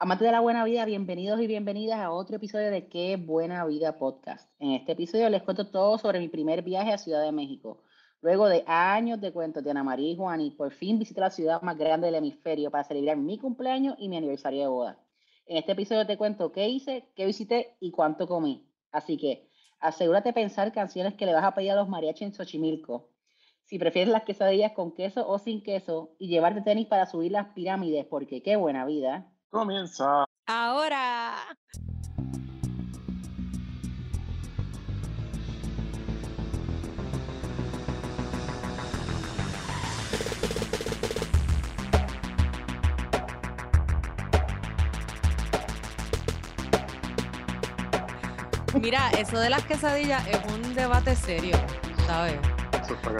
Amantes de la buena vida, bienvenidos y bienvenidas a otro episodio de Qué Buena Vida Podcast. En este episodio les cuento todo sobre mi primer viaje a Ciudad de México. Luego de años de cuentos de Ana María y Juan, y por fin visité la ciudad más grande del hemisferio para celebrar mi cumpleaños y mi aniversario de boda. En este episodio te cuento qué hice, qué visité y cuánto comí. Así que asegúrate de pensar canciones que le vas a pedir a los mariachis en Xochimilco. Si prefieres las quesadillas con queso o sin queso y llevarte tenis para subir las pirámides, porque qué buena vida. Comienza. Ahora. Mira, eso de las quesadillas es un debate serio, ¿sabes?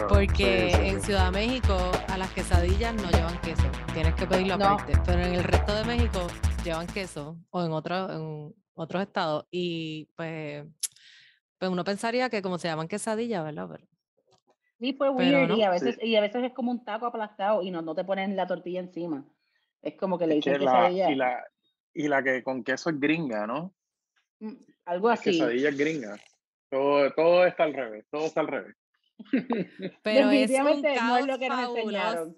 Porque en Ciudad de México a las quesadillas no llevan queso, tienes que pedirlo aparte, pero en el resto de México llevan queso o en, otro, en otros estados y pues, pues uno pensaría que como se llaman quesadillas, ¿verdad? Pero, sí, pues weird y, a veces, y a veces es como un taco aplastado y no, no te ponen la tortilla encima. Es como que le dicen quesadilla. y, la, y la que con queso es gringa, ¿no? Mm, algo así. Quesadilla es gringa. Todo, todo está al revés, todo está al revés. Pero es un no es lo que nos enseñaron.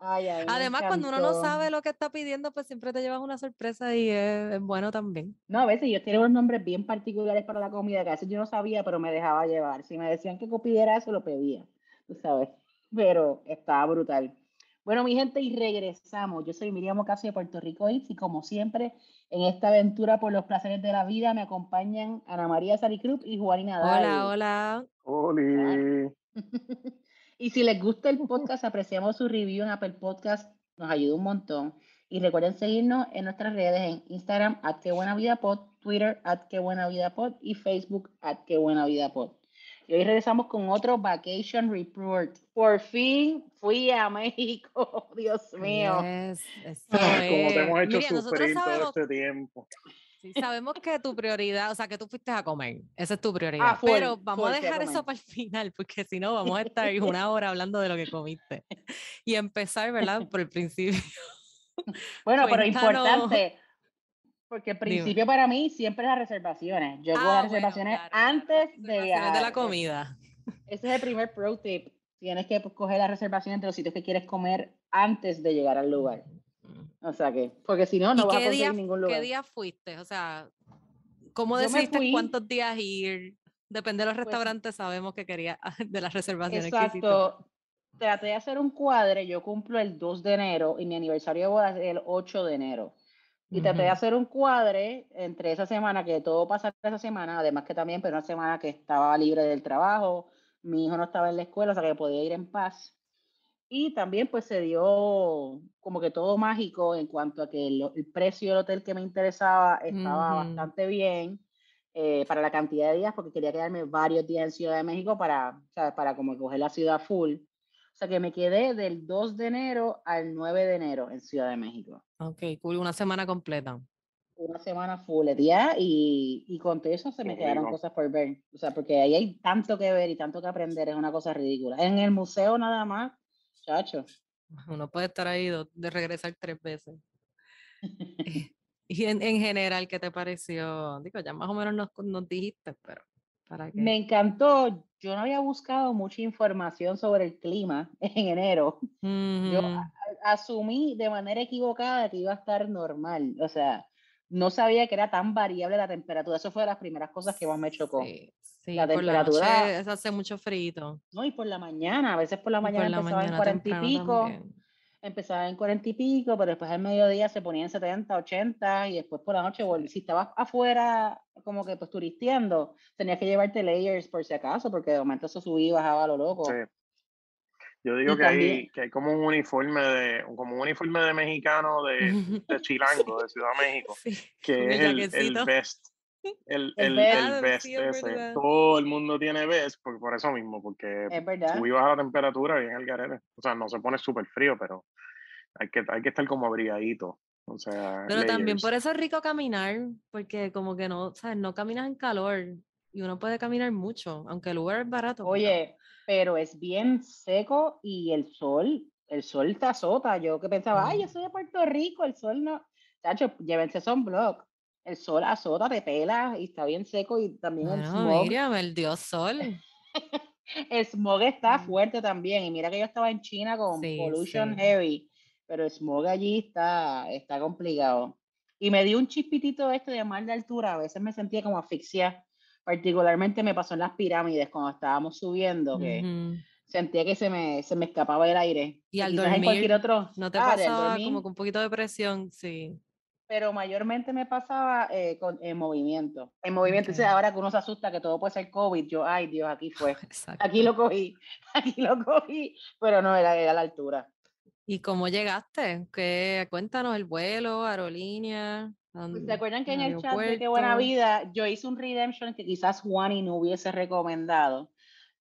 Además, cuando uno no sabe lo que está pidiendo, pues siempre te llevas una sorpresa y es, bueno también. No, a veces yo tenía unos nombres bien particulares para la comida, que a veces yo no sabía, pero me dejaba llevar. Si me decían que pidiera eso, lo pedía, tú sabes. Pero estaba brutal. Bueno, mi gente, y regresamos. Yo soy Miriam Ocasio de Puerto Rico y como siempre, en esta aventura por los placeres de la vida me acompañan Ana María Saricruz y Juanina Nadal. Hola, hola. Hola. y si les gusta el podcast, apreciamos su review en Apple Podcast, nos ayuda un montón. Y recuerden seguirnos en nuestras redes en Instagram, at que buena vida pod, Twitter, at que buena vida pod y Facebook, at que buena vida pod. Y hoy regresamos con otro Vacation Report. Por fin fui a México, Dios mío. Yes, Como te hemos hecho sufrir todo este tiempo. Sí, sabemos que tu prioridad, o sea, que tú fuiste a comer, esa es tu prioridad. Ah, pero vamos a dejar eso para el final, porque si no, vamos a estar una hora hablando de lo que comiste. Y empezar, ¿verdad? Por el principio. Bueno, pero importante, porque el principio para mí siempre es las reservaciones. Yo hago las ah, reservaciones antes de viajar. de la comida. Ese es el primer pro tip. Tienes que pues, coger las reservaciones de los sitios que quieres comer antes de llegar al lugar. O sea que, porque si no, no vas a conseguir ningún lugar. ¿Qué día fuiste? O sea, ¿cómo decidiste cuántos días ir? Depende de los pues restaurantes, sabemos que quería de las reservaciones exacto. Traté de hacer un cuadre, yo cumplo el 2 de enero y mi aniversario de boda es el 8 de enero. Y traté de hacer un cuadre entre esa semana, que todo pasa esa semana, además que también, pero una semana que estaba libre del trabajo, mi hijo no estaba en la escuela, o sea que podía ir en paz. Y también pues se dio como que todo mágico en cuanto a que el, precio del hotel que me interesaba estaba bastante bien eh, para la cantidad de días, porque quería quedarme varios días en Ciudad de México para, para como coger la ciudad full. O sea que me quedé del 2 de enero al 9 de enero en Ciudad de México. Ok, cool, una semana completa. Una semana full día y, y con eso se me quedaron cosas por ver. O sea, porque ahí hay tanto que ver y tanto que aprender, es una cosa ridícula. En el museo nada más, chacho. Uno puede estar ahí de regresar tres veces. y en, en, general, ¿qué te pareció? Digo, ya más o menos nos, nos dijiste, pero... Me encantó. Yo no había buscado mucha información sobre el clima en enero. Yo asumí de manera equivocada que iba a estar normal. O sea, no sabía que era tan variable la temperatura. Eso fue de las primeras cosas que más me chocó. Sí, la temperatura. hace mucho frío. No, y por la mañana. A veces por la mañana empezaba en cuarenta y pico empezaba en cuarenta y pico, pero después al mediodía se ponía en 70, 80 y después por la noche, si estabas afuera como que pues turisteando, tenías que llevarte layers por si acaso, porque de momento eso subía y bajaba lo loco. Sí. Yo digo que, hay, que hay como un uniforme de, como un uniforme de mexicano de, de Chilango, de Ciudad de México, que es el, el, best. El, el, el, best ese. Todo el mundo tiene best por, por eso mismo, porque subí baja la temperatura bien el garete. O sea, no se pone súper frío, pero hay que, hay que estar como abrigadito. O sea, pero también por eso es rico caminar, porque como que no, ¿sabes? No caminas en calor y uno puede caminar mucho, aunque el lugar es barato. Oye, pero es bien seco y el sol, el sol te azota. Yo que pensaba, ay, yo soy de Puerto Rico, el sol no Chacho, llévense sunblock. El sol azota, te pela y está bien seco y también el smog. Miriam, el dios sol. el smog está mm. fuerte también. Y mira que yo estaba en China con pollution heavy, pero el smog allí está, está complicado. Y me dio un chispitito este de mal de altura. A veces me sentía como asfixia. Particularmente me pasó en las pirámides cuando estábamos subiendo, que sentía que se me, se me escapaba el aire. Y al dormir, cualquier otro, ¿no te ah, pasaba como con un poquito de presión? Sí. Pero mayormente me pasaba eh, con, en movimiento. En movimiento. Entonces ahora que uno se asusta que todo puede ser COVID, yo, ay Dios, aquí fue. Aquí lo cogí, aquí lo cogí, pero no, era, era la altura. ¿Y cómo llegaste? ¿Qué, cuéntanos el vuelo, aerolínea. Pues, ¿Se acuerdan que en el chat de Qué Buena Vida yo hice un redemption que quizás Juani no hubiese recomendado?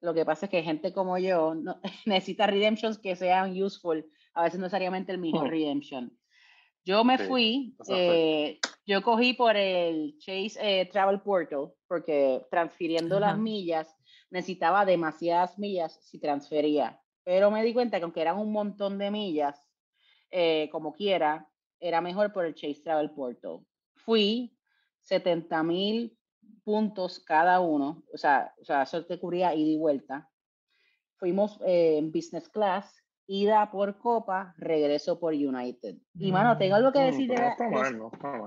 Lo que pasa es que gente como yo no, necesita redemptions que sean useful, a veces no necesariamente el mejor redemption. Yo me fui, eh, yo cogí por el Chase eh, Travel Portal, porque transfiriendo las millas necesitaba demasiadas millas si transfería. Pero me di cuenta que aunque eran un montón de millas, eh, como quiera, era mejor por el Chase Travel Portal. Fui 70 mil puntos cada uno, o sea, o sea, eso te cubría ida y vuelta. Fuimos eh, en business class, ida por Copa, regreso por United. Y mano, tengo algo que decir de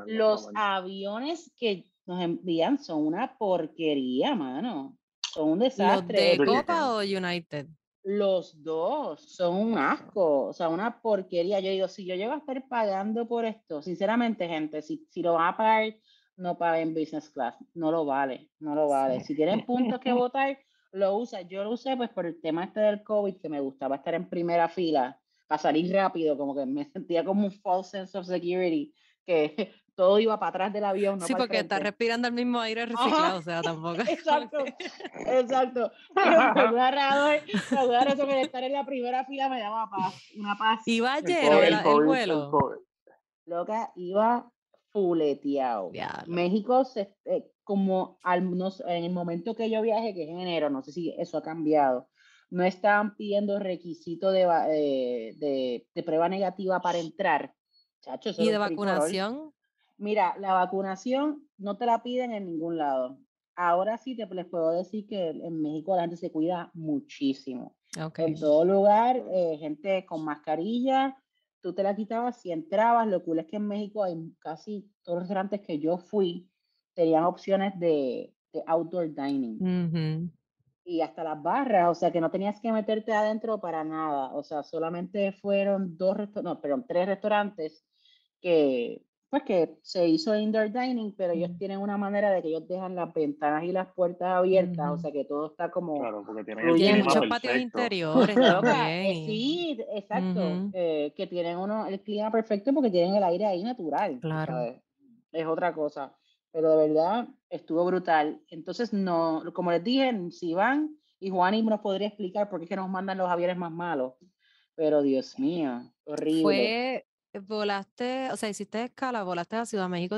los, aviones que nos envían son una porquería, mano. Son un desastre. ¿Los de Copa o United? Los dos son un asco, o sea, una porquería. Yo digo, si yo llego a estar pagando por esto, sinceramente, gente, si, si lo va a pagar no en business class. No lo vale, no lo vale. Si tienen puntos que votar, lo usa. Yo lo usé pues por el tema este del COVID, que me gustaba estar en primera fila para salir rápido, como que me sentía como un false sense of security, que todo iba para atrás del avión. No sí, porque está respirando el mismo aire reciclado, o sea, tampoco. Exacto, exacto. Pero me agarrado, eso que estar en la primera fila me daba paz, una paz. Iba lleno el, el, vuelo. Loca, iba fuleteado. México, se, eh, como al, en el momento que yo viajé, que es en enero, no sé si eso ha cambiado, no estaban pidiendo requisito de, eh, de, de, prueba negativa para entrar. ¿Y de vacunación? Mira, la vacunación no te la piden en ningún lado. Ahora sí te les puedo decir que en México la gente se cuida muchísimo. En todo lugar, eh, gente con mascarilla, tú te la quitabas si entrabas. Lo cool es que en México hay casi todos los restaurantes que yo fui tenían opciones de, de outdoor dining. Y hasta las barras, o sea que no tenías que meterte adentro para nada. O sea, solamente fueron dos, no, perdón, tres restaurantes que pues que se hizo indoor dining, pero ellos tienen una manera de que ellos dejan las ventanas y las puertas abiertas, o sea que todo está como... Claro, porque tienen, muchos patios interiores sí, exacto, eh, que tienen uno el clima perfecto porque tienen el aire ahí natural. Claro. Es otra cosa, pero de verdad estuvo brutal. Entonces, no, como les dije, si van, y Juan nos podría explicar por qué es que nos mandan los aviones más malos, pero Dios mío, horrible. Fue volaste, o sea, hiciste escala, volaste a Ciudad México,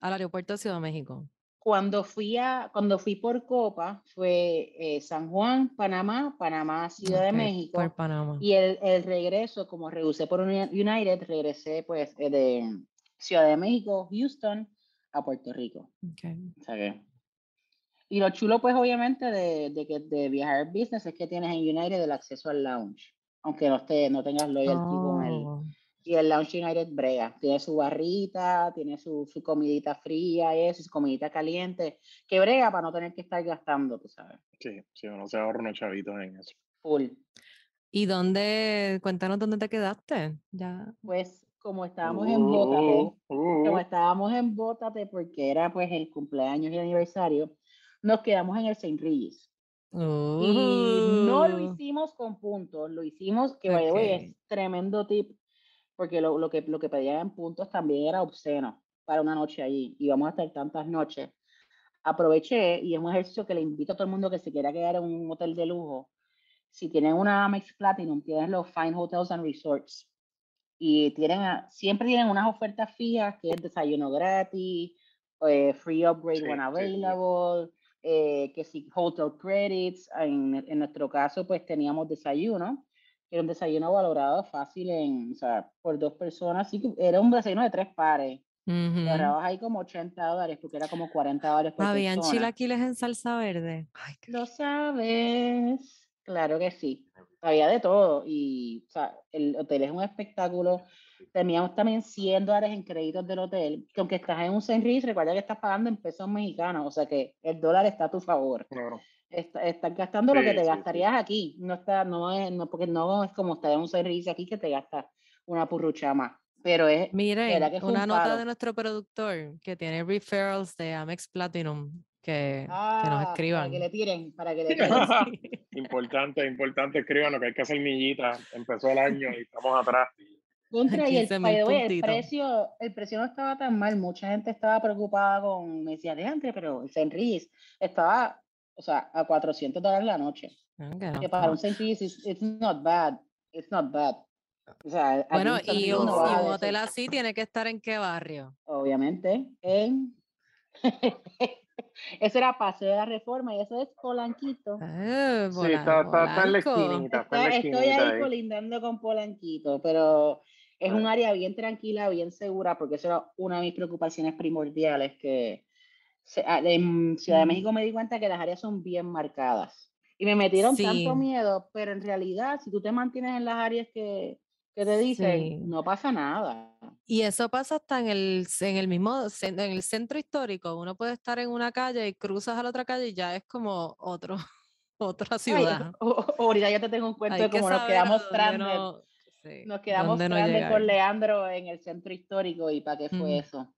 al aeropuerto de Ciudad México. Cuando fui, a, cuando fui por Copa fue eh, San Juan, Panamá, Panamá, Ciudad de México. Por Panamá. Y el, el regreso, como regresé por United, regresé pues eh, de Ciudad de México, Houston, a Puerto Rico. Okay. y lo chulo, pues, obviamente, de, de, que, de viajar business es que tienes en United el acceso al lounge, aunque no, esté, no tengas loyalty con el, oh. Y el Lounge United brega. Tiene su barrita, tiene su, su comidita fría y eso, su comidita caliente, que brega para no tener que estar gastando, tú sabes. Sí, sí, uno se ahorra unos chavitos en eso. Full. ¿Y dónde, cuéntanos dónde te quedaste? Ya. Pues como estábamos en Bótate, uh, como uh. estábamos en Bótate porque era pues el cumpleaños y aniversario, nos quedamos en el St. Regis. Y no lo uh. hicimos con puntos, lo hicimos, que okay. es tremendo tip porque lo, lo, que, lo que pedían en puntos también era obsceno para una noche allí. Y vamos a estar tantas noches. Aproveché, y es un ejercicio que le invito a todo el mundo que se quiera quedar en un hotel de lujo. Si tienen una Amex Platinum, tienen los Fine Hotels and Resorts. Y tienen, siempre tienen unas ofertas fijas, que es desayuno gratis, eh, free upgrade when available, eh, que si hotel credits, en, en, nuestro caso pues teníamos desayuno era un desayuno valorado fácil en, o sea, por dos personas, sí era un desayuno de tres pares. Uh ahí como 80 dólares porque era como 40 dólares por ¿Habían chilaquiles en salsa verde? Lo sabes. Claro que sí. Había de todo y o sea, el hotel es un espectáculo. Teníamos también 100 dólares en créditos del hotel, que aunque estás en un St. recuerda que estás pagando en pesos mexicanos, o sea que el dólar está a tu favor. Claro. estás gastando lo que te gastarías aquí. No está, no es, no, porque no es como estar en un servicio aquí que te gasta una purrucha más. Pero es. Miren, una nota de nuestro productor que tiene referrals de Amex Platinum. Que, que nos escriban. Para que le tiren, para que le tiren. importante, importante, escriban lo que hay que hacer millita. Empezó el año y estamos atrás. Contra y el, el, precio, el precio no estaba tan mal. Mucha gente estaba preocupada con, me decía, antes, pero el Senris estaba, o sea, a 400 dólares la noche. Ah, que para un Senris, it's not bad. It's not bad bueno, y un, hotel así tiene que estar en qué barrio? Obviamente, en... Eso era Paseo de la Reforma y eso es Polanquito. Ah, sí, está, está, en la esquinita. estoy ahí, colindando con Polanquito, pero es un área bien tranquila, bien segura, porque eso era una de mis preocupaciones primordiales, que ah, en Ciudad de mm. México me di cuenta que las áreas son bien marcadas. Y me metieron tanto miedo, pero en realidad, si tú te mantienes en las áreas que, que te dicen, no pasa nada. Y eso pasa hasta en el, en el mismo, en el centro histórico. Uno puede estar en una calle y cruzas a la otra calle y ya es como otro, otra ciudad. ahorita ya te tengo un cuento de cómo nos quedamos no, nos quedamos con Leandro en el centro histórico y para qué fue eso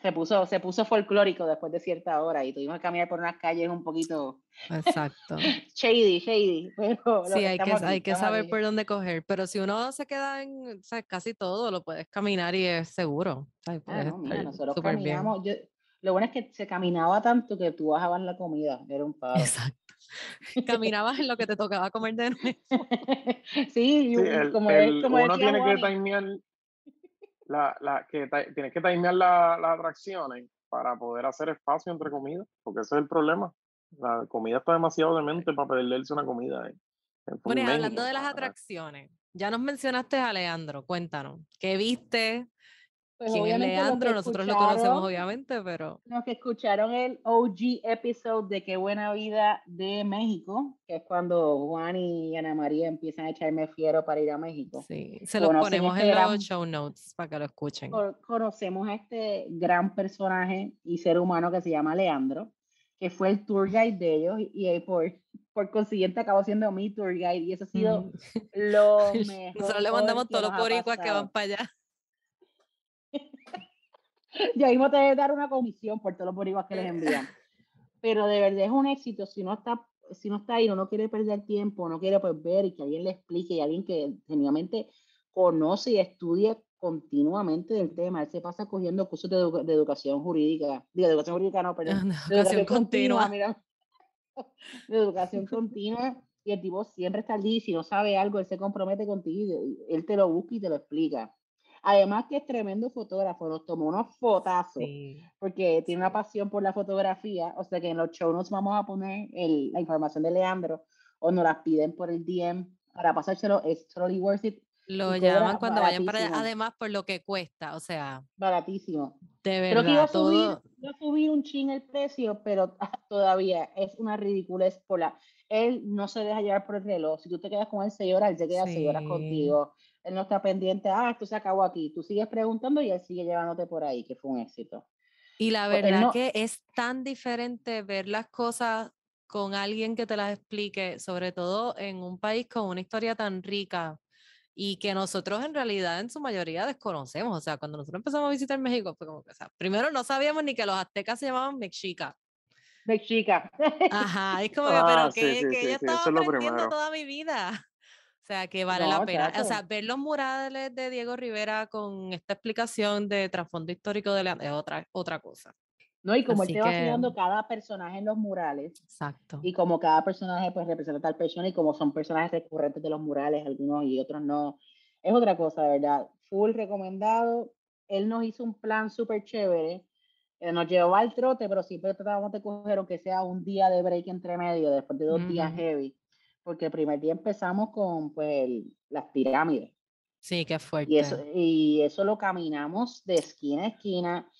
se puso, se puso folclórico después de cierta hora y tuvimos que caminar por unas calles un poquito Exacto. shady, shady. Pero sí, hay que, hay que saber por dónde coger, pero si uno se queda en o sea, casi todo, lo puedes caminar y es seguro. Ah, nosotros caminamos, lo bueno es que se caminaba tanto que tú bajabas la comida, era un paro. Exacto. Caminabas en lo que te tocaba comer de nuevo. sí, como, uno tiene que timear la, la, que tienes que timear las la atracciones para poder hacer espacio entre comidas, porque ese es el problema. La comida está demasiado demente para perderse una comida. bueno, y hablando de las atracciones, ya nos mencionaste a Leandro, cuéntanos, ¿qué viste? Pues ¿Quién es Leandro? Nosotros lo conocemos obviamente, pero... Los que escucharon el OG episode de Qué Buena Vida de México, que es cuando Juan y Ana María empiezan a echarme fiero para ir a México. Sí, se los ponemos este en los show notes para que lo escuchen. Conocemos a este gran personaje y ser humano que se llama Leandro, que fue el tour guide de ellos y, por, por consiguiente acabó siendo mi tour guide y eso ha sido mm. lo mejor. Nosotros le mandamos todos los boricuas que van para allá. Ya mismo te debe dar una comisión por todos los boricuas que les envían. Pero de verdad es un éxito si no está si no está ahí, no quiere perder tiempo, no quiere pues ver y que alguien le explique y alguien que genuinamente conoce y estudia continuamente del tema. Él se pasa cogiendo cursos de, educación jurídica, de educación jurídica no, perdón, de educación continua. de educación continua y el tipo siempre está allí, si no sabe algo, él se compromete contigo y él te lo busca y te lo explica. Además que es tremendo fotógrafo, nos tomó unos fotazos, porque tiene una pasión por la fotografía, o sea que en los show nos vamos a poner la información de Leandro, o nos las piden por el DM para pasárselo, es totally worth it. Lo llaman cuando vayan para allá, además por lo que cuesta, o sea. Baratísimo. De verdad. Creo que iba a, subir, iba a subir un chin el precio, pero todavía es una ridiculez por la... Él no se deja llevar por el reloj. Si tú te quedas con él seis horas, él se queda seis horas contigo él no está pendiente, ah, esto se acabó aquí, tú sigues preguntando y él sigue llevándote por ahí, que fue un éxito. Y la verdad que es tan diferente ver las cosas con alguien que te las explique, sobre todo en un país con una historia tan rica y que nosotros en realidad en su mayoría desconocemos. O sea, cuando nosotros empezamos a visitar México, fue como que, o sea, primero no sabíamos ni que los aztecas se llamaban Mexica. Mexica. Ajá, es como que, pero ah, que, que yo estaba aprendiendo toda mi vida. O sea, que vale la pena. O sea, ver los murales de Diego Rivera con esta explicación de trasfondo histórico de Leandro es otra, otra cosa. No, y como él te va enseñando cada personaje en los murales. Exacto. Y como cada personaje pues representa tal persona y como son personajes recurrentes de los murales, algunos y otros no. Es otra cosa, de verdad. Full recomendado. Él nos hizo un plan súper chévere. Eh, nos llevó al trote, pero siempre tratábamos de coger, aunque sea un día de break entre medio, después de dos días heavy porque el primer día empezamos con pues, las pirámides. Sí, qué fuerte. Y eso, y eso lo caminamos de esquina a esquina.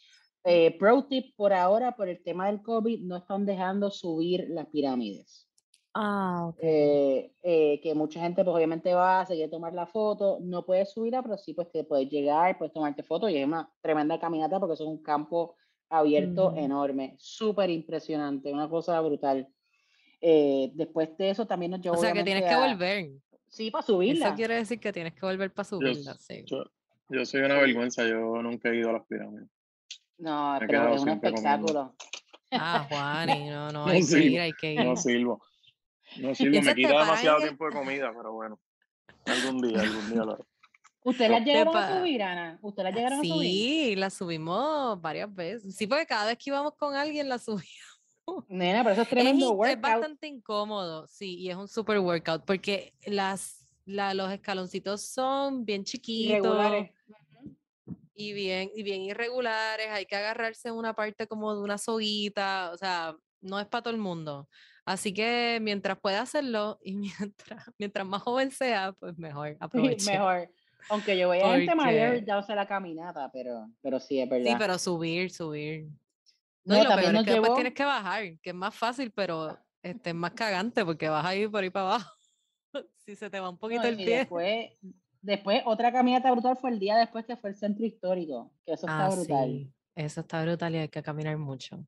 Eh, pro tip por ahora, por el tema del COVID, no están dejando subir las pirámides. Ah, ok. Eh, eh, que mucha gente pues obviamente va a seguir tomar la foto, no puedes subirla, pero sí pues te puedes llegar, puedes tomarte foto y es una tremenda caminata porque es un campo abierto enorme, súper impresionante, una cosa brutal. Eh, después de eso también nos llevó. O sea que tienes que volver. Sí, para subirla. Eso quiere decir que tienes que volver para subirla. Yo, sí. yo, soy una vergüenza, yo nunca he ido a las pirámides. No, pero es un espectáculo. Ah, Juan, no, no, hay que ir, hay que ir. No sirvo. No sirvo, me quita demasiado tiempo de comida, pero bueno. Algún día, algún día lo haré. ¿Usted la llegaron a subir, Ana? ¿Usted la llegaron sí, a subir? Sí, la subimos varias veces. Sí, porque cada vez que íbamos con alguien la subíamos. Nena, pero eso es tremendo workout. Es bastante incómodo, sí, y es un super workout porque las, la, los escaloncitos son bien chiquitos. Y bien, y bien irregulares, hay que agarrarse en una parte como de una soguita, o sea, no es para todo el mundo. Así que mientras pueda hacerlo y mientras, mientras más joven sea, pues mejor, aproveche. mejor. Aunque yo voy a gente mayor, ya sé la caminata, pero, pero sí, es verdad. Sí, pero subir, subir. No, y lo peor es que después tienes que bajar, que es más fácil, pero este, es más cagante porque vas a ir por ahí para abajo. si se te va un poquito el pie. Después, después, otra caminata brutal fue el día después que fue el centro histórico, que eso está ah, brutal. Sí. Eso está brutal y hay que caminar mucho.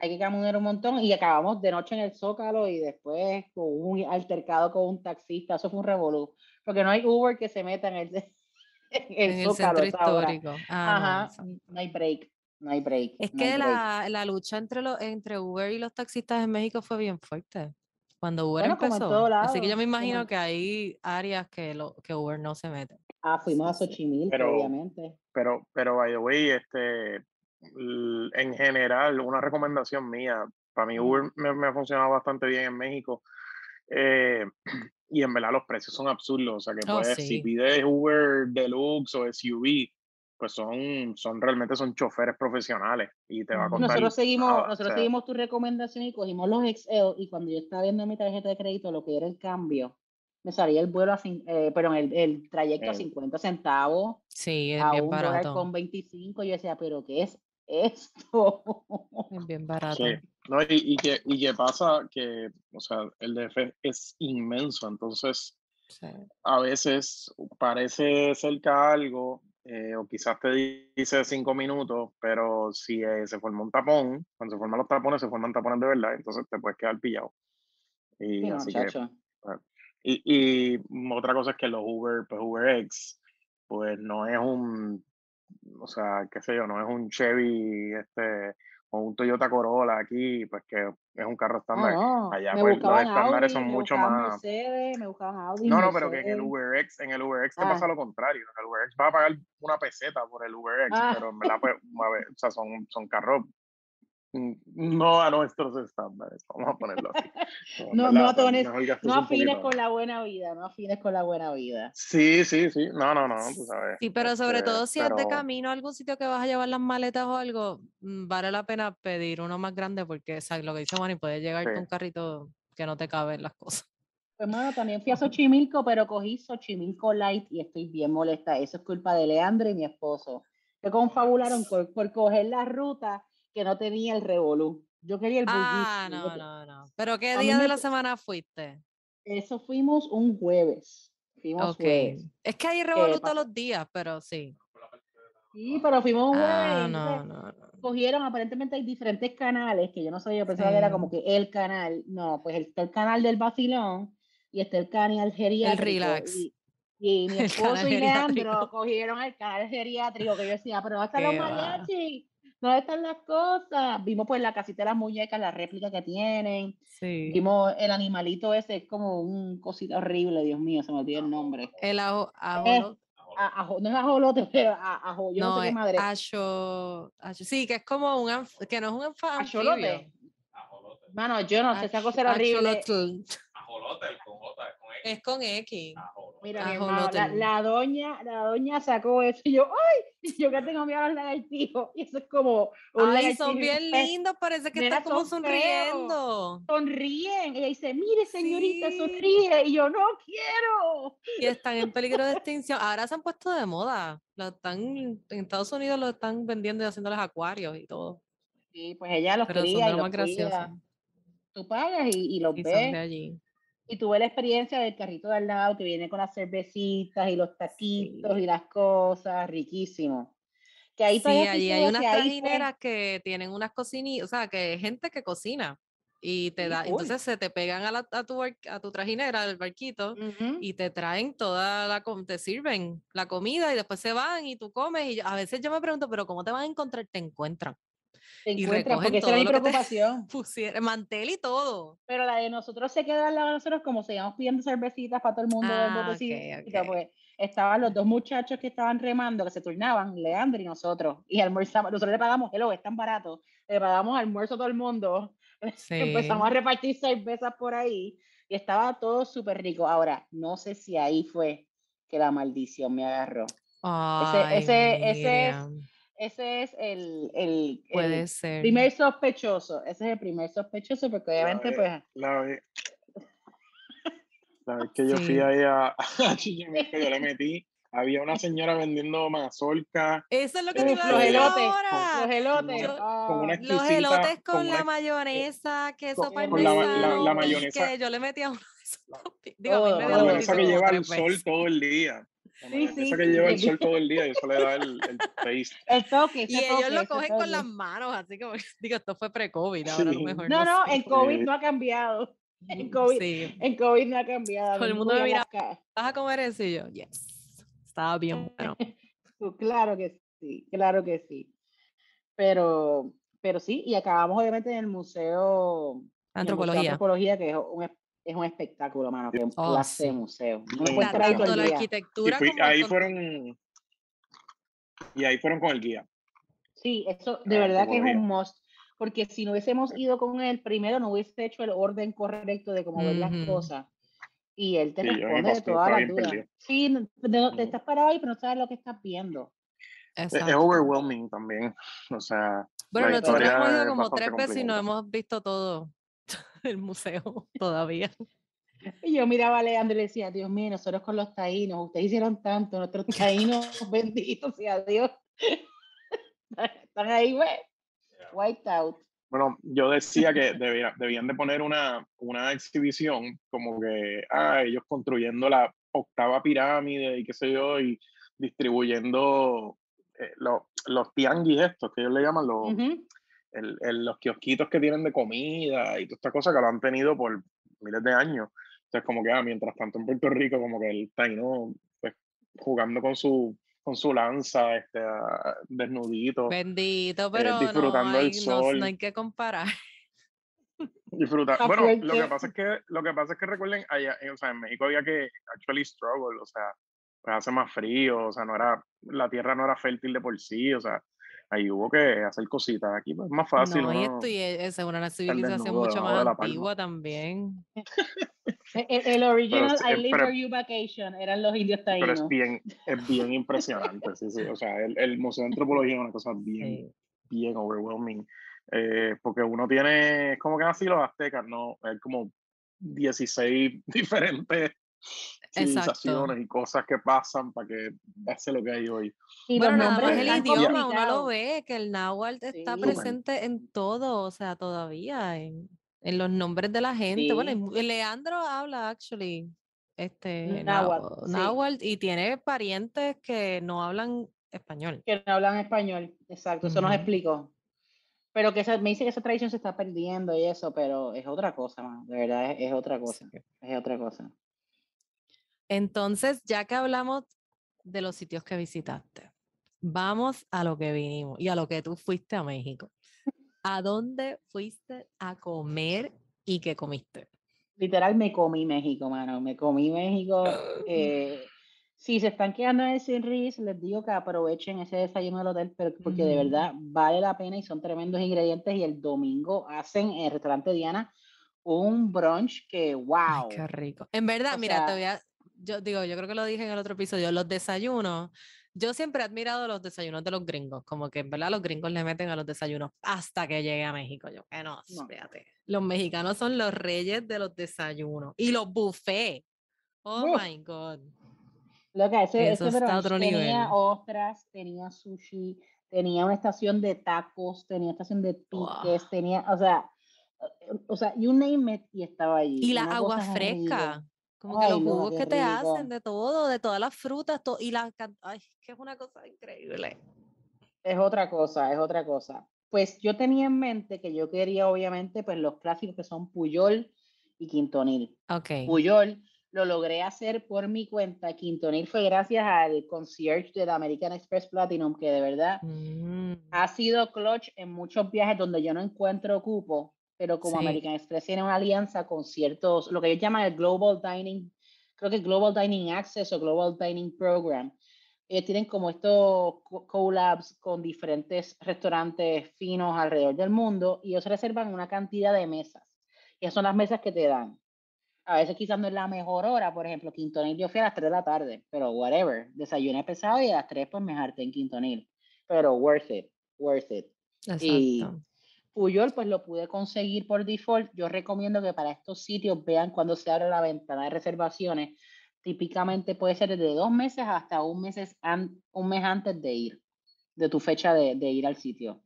Hay que caminar un montón y acabamos de noche en el Zócalo y después con un altercado con un taxista. Eso fue un revolú. Porque no hay Uber que se meta en el, en el, centro histórico. Ah, Ajá, no hay break no hay break. Es que la, la, lucha entre, los, entre Uber y los taxistas en México fue bien fuerte. Cuando Uber empezó. Así que yo me imagino que hay áreas que, lo, que Uber no se mete. Ah, fuimos a Xochimilco, obviamente. Pero, pero, by the way, este, en general, una recomendación mía, para mí Uber me, me ha funcionado bastante bien en México. Eh, y en verdad los precios son absurdos. O sea, que oh, puedes, si pides Uber Deluxe o SUV, pues son, son realmente son choferes profesionales y te va a contar. Nosotros seguimos, nosotros seguimos tu recomendación y cogimos los Excel y cuando yo estaba viendo mi tarjeta de crédito lo que era el cambio, me salía el vuelo a, eh, perdón, el, el trayecto a 50 centavos. Sí, es bien barato. con 25, yo decía, pero ¿qué es esto? Es bien barato. Sí. No, y, y, que, y que pasa que, o sea, el DF es inmenso, entonces a veces parece cerca algo eh, o quizás te dice cinco minutos, pero si eh, se forma un tapón, cuando se forman los tapones, se forman tapones de verdad, entonces te puedes quedar pillado. Y, así que, pues, y, otra cosa es que los Uber, pues UberX, pues no es un, o sea, qué sé yo, no es un Chevy, este, o un Toyota Corolla aquí, pues que es un carro estándar. Allá pues los estándares son mucho más. no, no, pero que en el UberX, en el UberX te pasa ah. lo contrario. En el UberX va a pagar una peseta por el UberX, ah. pero en verdad, pues, o sea, son, son carros no a nuestros estándares, vamos a ponerlo así. No, no, no, no afines con la buena vida, no afines con la buena vida. Sí, sí, sí, no, no, no, tú sabes. Sí, pero sobre este, todo si es de camino a algún sitio que vas a llevar las maletas o algo, mm, vale la pena pedir uno más grande porque ¿sabes? lo que dice Manny, puede llegar con un carrito que no te caben las cosas. Pues bueno, también fui a Xochimilco, pero cogí Xochimilco Light y estoy bien molesta. Eso es culpa de Leandro y mi esposo. Que confabularon por, por coger la ruta que no tenía el revolú. Yo quería el Ah, no, no, no. ¿Pero qué día de la semana fuiste? Eso fuimos un jueves. Fuimos jueves. Es que hay revolú todos los días, pero sí. Sí, pero fuimos un jueves. Ah, no, no, Cogieron, aparentemente hay diferentes canales, que yo no sabía, yo pensaba que era como que el canal. No, pues está el canal del vacilón y está el canal geriátrico. El relax. Y, mi esposo y Leandro cogieron el canal geriátrico, que yo decía, pero va a estar los mariachis ¿Dónde están las cosas? Vimos pues la casita de las muñecas, la réplica que tienen. Sí. Vimos el animalito ese, es como un cosito horrible, Dios mío, se me olvidó el nombre. El ajo, ajolote. no es ajolote, pero ajo, yo no, sé qué madre. Ajo, sí, que es como un, que no es un anfibio. Ajolote. Mano, yo no sé, esa cosa era horrible. Ajolote, con Es con X. Ajolote. Mira, la, doña, la doña sacó eso y yo, ¡ay! Yo que tengo miedo al lagartijo. Y eso es como un Ay, son bien lindos, parece que están como sonriendo. Sonríen. Ella dice, mire, señorita, sonríe. Y yo, no quiero. Y están en peligro de extinción. Ahora se han puesto de moda. Lo están, en Estados Unidos lo están vendiendo y haciéndoles acuarios y todo. Sí, pues ella los Pero cría y los Tú pagas y, y los ves. allí. Y tuve la experiencia del carrito de al lado que viene con las cervecitas y los taquitos y las cosas, riquísimo. Que ahí sí, allí hay unas trajineras que tienen unas cocinitas, o sea, que gente que cocina y te da, entonces se te pegan a, a, tu, a tu trajinera, del barquito, y te traen toda la, te sirven la comida y después se van y tú comes y a veces yo me pregunto, pero ¿cómo te van a encontrar? Te encuentran y porque esa era mi preocupación. mantel y todo. Pero la de nosotros se queda al lado de nosotros como seguíamos pidiendo cervecitas para todo el mundo. Ah, pues, estaban los dos muchachos que estaban remando, que se turnaban, Leandro y nosotros, y almorzamos, nosotros le pagamos, hello, es tan barato, le pagamos almuerzo a todo el mundo, empezamos a repartir cervezas por ahí, y estaba todo súper rico. Ahora, no sé si ahí fue que la maldición me agarró. ese, ese, ese es ese es el, el, primer sospechoso. Ese es el primer sospechoso porque obviamente pues... La vez, que yo fui ahí a, a yo le metí, había una señora vendiendo mazorca. Eso es lo que te iba a decir Los elotes. Con, los elotes con, la mayonesa, queso con, con la, la, mayonesa. Que yo le metía uno de esos. Digo, la mayonesa que lleva el sol todo el día. Sí, sí, que lleva el sol todo el día y eso le da el, el taste. El toque. Y ellos lo cogen con las manos, así como, digo, esto fue pre-COVID, ahora lo mejor. No, no, el COVID no ha cambiado. En COVID, en COVID no ha cambiado. Todo el mundo me mira, ¿vas a comer eso? Y yo, yes, estaba bien bueno. Claro que sí, claro que sí. Pero, pero sí, y acabamos obviamente en el Museo Antropología. Antropología, que es un es un espectáculo, mano, que un oh, clase de museo. la arquitectura y ahí fueron y ahí fueron con el guía. Sí, eso de verdad que es un must, porque si no hubiésemos ido con él primero, no hubiese hecho el orden correcto de cómo ver las cosas. Y él te responde de todas las dudas. Sí, te estás parado ahí, pero no sabes lo que estás viendo. Es, overwhelming también. O sea, bueno, nosotros hemos ido como tres veces y no hemos visto todo el museo todavía. Y yo miraba a Leandro y le decía, Dios mío, nosotros con los taínos, ustedes hicieron tanto, nuestros taínos, benditos sea Dios. Están ahí, güey, wiped out. Bueno, yo decía que debían de poner una, una exhibición como que, ah, ellos construyendo la octava pirámide y qué sé yo, y distribuyendo eh, los tianguis estos, que ellos le llaman los, el, los kiosquitos que tienen de comida y toda esta cosa que lo han tenido por miles de años. Entonces, como que ah, mientras tanto en Puerto Rico, como que el taino, pues, jugando con su con su lanza, este, ah, desnudito. Bendito, eh, pero disfrutando no hay, sol. No, hay que comparar. Disfrutar. Bueno, lo que pasa es que, lo que pasa es que recuerden, allá, o sea, en México había que actually struggle, o sea, pues hace más frío, o sea, no era, la tierra no era fértil de por sí, o sea, ahí hubo que hacer cositas. Aquí pues, es más fácil. No, y esto y es una civilización mucho más antigua también. el, original I Live For You Vacation eran los indios taínos. Pero es bien, es bien impresionante, sí, sí. O sea, el, el, Museo de Antropología es una cosa bien, bien overwhelming. Eh, porque uno tiene, es como que así los aztecas, ¿no? Hay como 16 diferentes civilizaciones y cosas que pasan para que pase lo que hay hoy. Y bueno, nada más el idioma, uno lo ve, que el náhuatl está presente en todo, o sea, todavía, en, en los nombres de la gente. Bueno, Leandro habla, actually, este, náhuatl, y tiene parientes que no hablan español. Que no hablan español, exacto, eso nos explicó. Pero que me dice que esa tradición se está perdiendo y eso, pero es otra cosa, de verdad, es, otra cosa, es otra cosa. Entonces, ya que hablamos de los sitios que visitaste, vamos a lo que vinimos y a lo que tú fuiste a México. ¿A dónde fuiste a comer y qué comiste? Literal, me comí México, mano. Me comí México. Eh, si se están quedando en el Sin les digo que aprovechen ese desayuno del hotel, porque de verdad vale la pena y son tremendos ingredientes. Y el domingo hacen en el restaurante Diana un brunch que, wow. qué rico. En verdad, mira, te voy a yo digo, yo creo que lo dije en el otro episodio, los desayunos, yo siempre he admirado los desayunos de los gringos, como que en verdad los gringos le meten a los desayunos hasta que llegue a México. Yo que no, espérate. Los mexicanos son los reyes de los desayunos y los buffets. Oh my God. Lo que ese, Eso está otro tenía ostras, tenía sushi, tenía una estación de tacos, tenía estación de piques, tenía, o sea, o sea, you name it y estaba ahí. Y la agua fresca. Como que los jugos que te hacen de todo, de todas las frutas, y la ay, que es una cosa increíble. Es otra cosa, es otra cosa. Pues yo tenía en mente que yo quería, obviamente, pues los clásicos que son Puyol y Quintonil. Okay. Puyol lo logré hacer por mi cuenta. Quintonil fue gracias al concierge de la American Express Platinum, que de verdad mm. ha sido clutch en muchos viajes donde yo no encuentro cupo pero como American Express tiene una alianza con ciertos, lo que ellos llaman el Global Dining, creo que Global Dining Access o Global Dining Program, ellos tienen como estos collabs con diferentes restaurantes finos alrededor del mundo y ellos reservan una cantidad de mesas. Y esas son las mesas que te dan. A veces quizás no es la mejor hora, por ejemplo, Quintonil yo fui a las 3 de la tarde, pero whatever, desayuné pesado y a las 3 pues me harté en Quintonil. Pero worth it, worth it. Exacto. Puyol, pues lo pude conseguir por default. Yo recomiendo que para estos sitios vean cuando se abre la ventana de reservaciones. Típicamente puede ser desde dos meses hasta un, mes, un mes antes de ir, de tu fecha de, ir al sitio.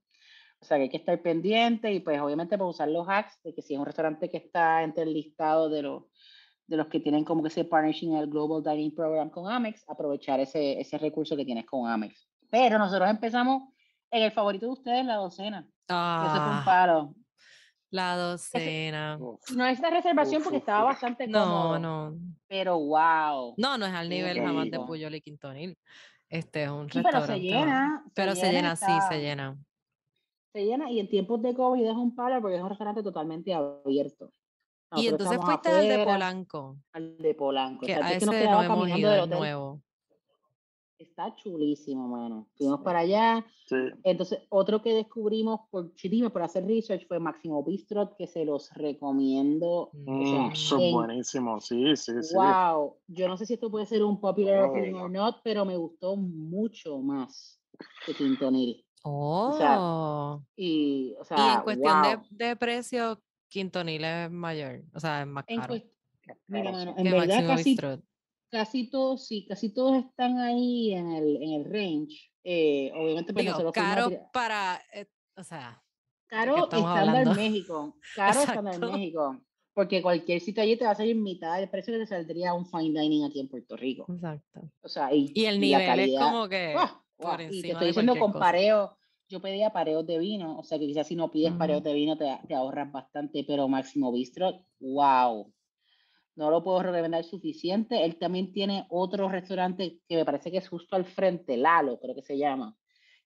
O sea que hay que estar pendiente y pues obviamente para usar los hacks de que si es un restaurante que está entre el listado de los, de los que tienen como que ese partnership en el Global Dining Program con Amex, aprovechar ese, ese recurso que tienes con Amex. Pero nosotros empezamos en el favorito de ustedes, la docena. Ah, paro. La docena. no es la reservación porque estaba bastante cómodo. No, no. Pero wow. No, no es al nivel jamás de Puyol y Quintonil. Este es un restaurante. Pero se llena. Pero se, llena, sí, se llena. Se llena y en tiempos de COVID es un palo porque es un restaurante totalmente abierto. y entonces fuiste al de Polanco. Al de Polanco. Que a ese no hemos ido, nuevo. Está chulísimo, mano. Fuimos para allá. Entonces, otro que descubrimos por por hacer research, fue Máximo Bistrot, que se los recomiendo. Mm, son buenísimos, sí, sí, sí. Wow. Yo no sé si esto puede ser un popular opinion o no, pero me gustó mucho más que Quintonil. Oh. y, o sea, y en cuestión de, de, precio, Quintonil es mayor, o sea, es más caro. En, mira, mano, en verdad casi, casi todos, sí, casi todos están ahí en el, en el range. Eh, obviamente, pues Digo, caro para, eh, o sea. Caro estándar en México. Caro estándar en México. Porque cualquier sitio allí te va a salir mitad del precio que te saldría un fine dining aquí en Puerto Rico. Exacto. O sea, y, y el nivel es como que. Por y te estoy diciendo con pareo. Yo pedía pareos de vino, o sea que quizás si no pides pareos de vino te, te ahorras bastante, pero Máximo Bistro, wow, no lo puedo recomendar suficiente. Él también tiene otro restaurante que me parece que es justo al frente, Lalo, creo que se llama,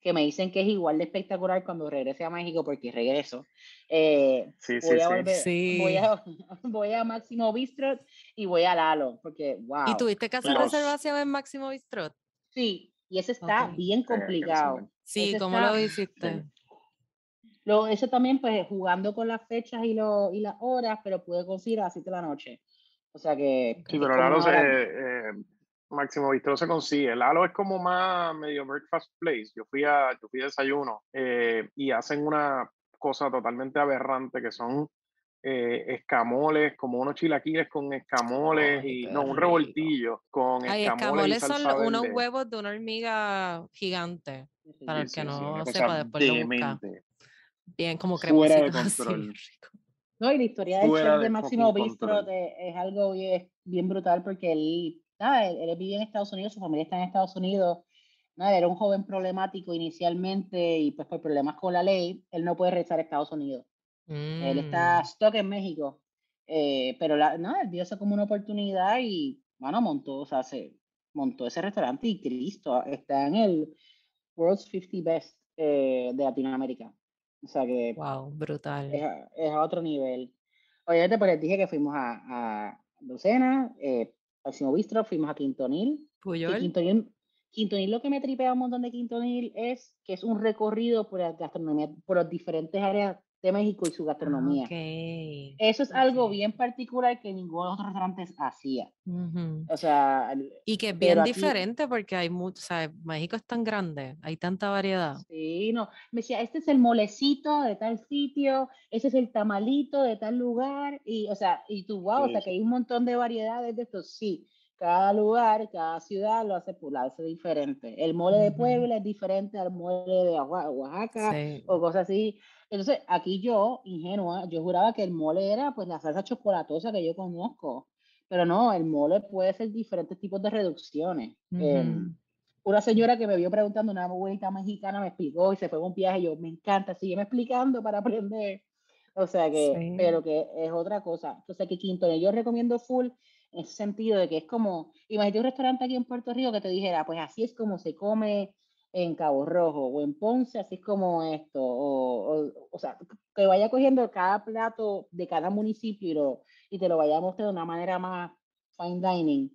que me dicen que es igual de espectacular cuando regrese a México, porque regreso. Eh, sí, sí, sí. Voy, a, voy a Máximo Bistrot y voy a Lalo, porque wow. ¿Y tuviste que hacer reservación en Máximo Bistrot? Sí, y ese está bien complicado. Sí, ¿cómo lo hiciste? Lo, eso también, pues, jugando con las fechas y, lo, y las horas, pero pude conseguir a las 7 de la noche. O sea que. Sí, pero Lalo se. Eh, Máximo Bistro se consigue. Lalo es como más medio breakfast place. Yo fui a, yo fui a desayuno eh, y hacen una cosa totalmente aberrante que son eh, escamoles, como unos chilaquiles con escamoles y no, un revoltillo con Ay, escamoles. son unos huevos de una hormiga gigante. para el que no sepa, después lo busca. Bien, como cremosito. Así, no, y la historia del chef de Máximo Bistro es algo bien, bien, brutal porque él, nada, él, vive en Estados Unidos, su familia está en Estados Unidos, nada, era un joven problemático inicialmente y pues por problemas con la ley, él no puede regresar a Estados Unidos. Él está mm. stuck en México, eh, pero la, no, él vio eso como una oportunidad y, bueno, montó, o sea, se montó ese restaurante y Cristo, está en el World's 50 Best eh, de Latinoamérica. O sea que. Wow, brutal. Es a, otro nivel. Obviamente, pues les dije que fuimos a, a Lucena, eh, Máximo Bistro, fuimos a Quintonil. Quintonil, Quintonil, lo que me tripea un montón de Quintonil es que es un recorrido por la gastronomía, por las diferentes áreas de México y su ah, gastronomía. Eso es algo bien particular que ningún otro restaurante hacía. O sea, y que es bien diferente porque hay mucho, o sea, México es tan grande, hay tanta variedad. Sí, no, me decía, este es el molecito de tal sitio, ese es el tamalito de tal lugar, y o sea, y tú, wow, o sea, que hay un montón de variedades de estos, sí. Cada lugar, cada ciudad lo hace, lo hace diferente. El mole de Puebla es diferente al mole de Oaxaca o cosas así. Entonces, aquí yo, ingenua, yo juraba que el mole era pues la salsa chocolatosa que yo conozco, pero no, el mole puede ser diferentes tipos de reducciones. Em, una señora que me vio preguntando, una abuelita mexicana, me explicó y se fue a un viaje, yo, me encanta, sígueme explicando para aprender. O sea que, pero que es otra cosa. Entonces, que Quinto, yo recomiendo full en ese sentido de que es como, imagínate un restaurante aquí en Puerto Rico que te dijera, pues así es como se come en Cabo Rojo o en Ponce, así es como esto, o, o, sea, que vaya cogiendo cada plato de cada municipio y, te lo vaya a mostrar de una manera más fine dining.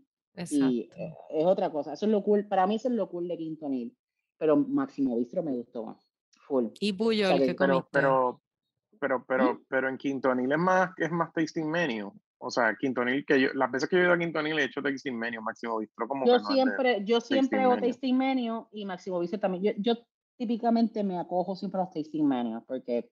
Y eh, es otra cosa, eso es lo cool, para mí eso es lo cool de Quintonil, pero Máximo Bistro me gustó más, full. Y Puyol, que, pero, pero, pero, pero, ¿Mm? pero en Quintonil es más, es más tasting menu, o sea, Quintonil, que yo, las veces que yo he ido a Quintonil he hecho tasting menu, Máximo Bistro como Yo siempre, yo siempre hago tasting menu y Máximo Bistro también. Yo, yo, típicamente me acojo siempre a los tasting menus porque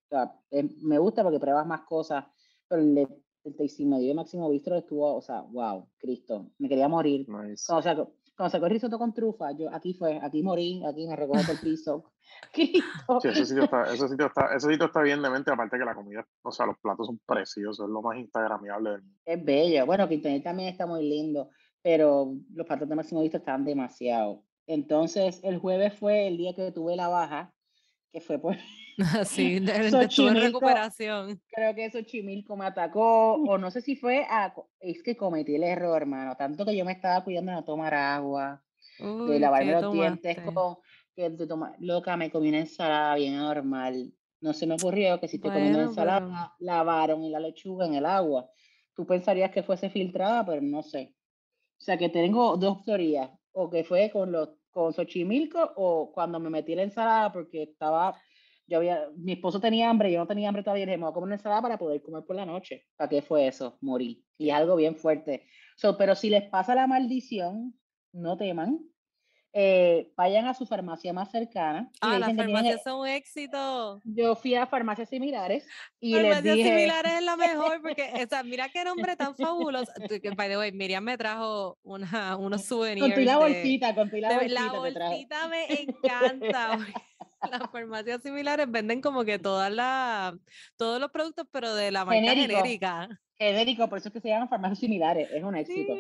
me gusta porque pruebas más cosas, pero el, el tasting menu de Máximo Bistro estuvo, o sea, wow, Cristo, me quería morir. O sea, cuando sacó el risotto con trufa, yo aquí fue, aquí morí, aquí me recojo el piso. Sí, ese sitio, está, ese, sitio está, ese sitio está bien de mente, aparte que la comida, o sea, los platos son preciosos, es lo más instagramiable del mundo. Es bello, bueno, Quintonil también está muy lindo, pero los platos de Máximo Visto están demasiado. Entonces, el jueves fue el día que tuve la baja, que fue por... Sí, de, recuperación. Creo que eso Chimilco me atacó, o no sé si fue a, es que cometí el error, hermano, tanto que yo me estaba cuidando de no tomar agua, de lavarme los dientes con, que de tomar, loca, me comí una ensalada bien normal. No se me ocurrió que si te bueno, una ensalada, lavaron la lechuga en el agua. Tú pensarías que fuese filtrada, pero no sé. O sea que tengo dos teorías, o que fue con los con Xochimilco o cuando me metí la ensalada porque estaba yo había, mi esposo tenía hambre, yo no tenía hambre todavía, y dije, me voy a comer una ensalada para poder comer por la noche. ¿Para qué fue eso? Morí. Y es algo bien fuerte. So, pero si les pasa la maldición, no teman. Eh, vayan a su farmacia más cercana. Ah, las farmacias son un éxito. Yo fui a farmacias similares y farmacias les dije... similares es la mejor porque, o sea, mira qué nombre tan fabuloso. By the way, Miriam me trajo una, unos souvenirs. Con tu la bolsita, con tu la bolsita. La bolsita me encanta. las farmacias similares venden como que todas las todos los productos, pero de la marca genérica. Genérico, por eso es que se llaman farmacias similares, es un éxito.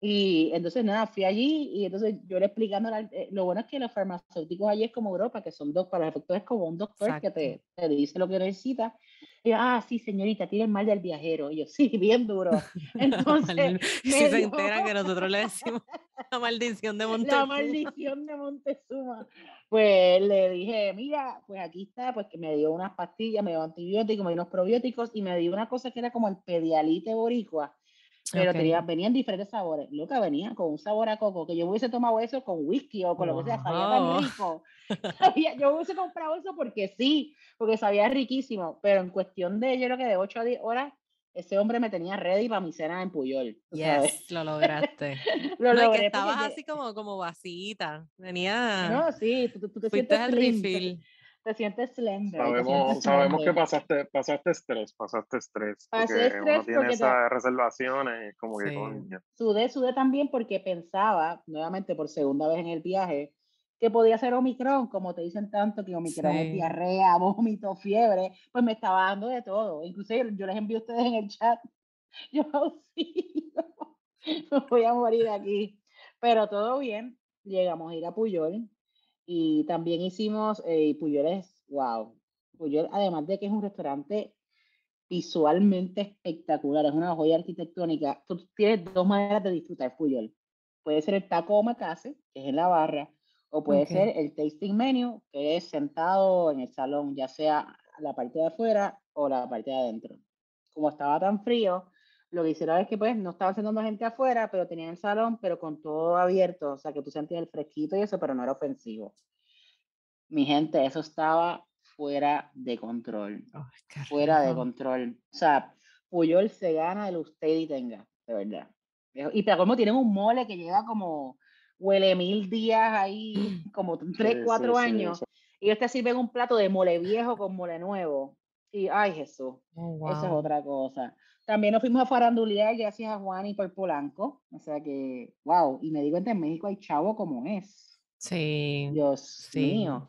Y entonces nada, fui allí y entonces yo le explicando, eh, lo bueno es que los farmacéuticos allí es como Europa, que son dos, para los efectos es como un doctor que te, te, dice lo que necesita. Y yo, ah, sí, señorita, tiene el mal del viajero. Y yo, sí, bien duro. Entonces, si se que nosotros le decimos la maldición de Montezuma. La maldición de Montezuma. Pues le dije, mira, pues aquí está, pues que me dio unas pastillas, me dio antibióticos, me dio unos probióticos y me dio una cosa que era como el pedialite boricua pero tenía, venían diferentes sabores. Loca, venía con un sabor a coco, que yo hubiese tomado eso con whisky o con lo que sea, sabía tan rico. yo hubiese comprado eso porque sí, porque sabía riquísimo, pero en cuestión de, yo creo que de 8 a 10 horas, ese hombre me tenía ready para mi cena en Puyol. Yes, lo lograste. lo no, logré que estabas así como, como vasita. Venía. No, sí, tú, tú te sientes al refill te sientes slender. Sabemos, sabemos que pasaste, pasaste estrés, pasaste estrés. Pasé estrés uno tiene esas reservaciones como que sí. Sudé, sudé también porque pensaba, nuevamente por segunda vez en el viaje, que podía ser Omicron, como te dicen tanto que Omicron es diarrea, vómito, fiebre, pues me estaba dando de todo. Inclusive yo les envío a ustedes en el chat, yo sí, me voy a morir aquí. Pero todo bien, llegamos a ir a Puyol, y también hicimos, eh, Puyol es, wow, Puyol, además de que es un restaurante visualmente espectacular, es una joya arquitectónica, tú tienes dos maneras de disfrutar Puyol. Puede ser el taco omakase, que es en la barra, o puede ser el tasting menu, que es sentado en el salón, ya sea la parte de afuera o la parte de adentro. Como estaba tan frío, lo que hicieron es que pues no estaban sentando gente afuera, pero tenían el salón, pero con todo abierto, o sea que tú sentías el fresquito y eso, pero no era ofensivo. Mi gente, eso estaba fuera de control. fuera de control. O sea, Puyol se gana el usted y tenga, de verdad. Y pero como tienen un mole que lleva como huele mil días ahí, como tres, cuatro años, y ellos te sirven un plato de mole viejo con mole nuevo. Y, ay Jesús, oh, eso es otra cosa. También nos fuimos a farandulear gracias a Juan y por Polanco. O sea que, wow, y me digo en México hay chavo como es. Sí. Dios mío.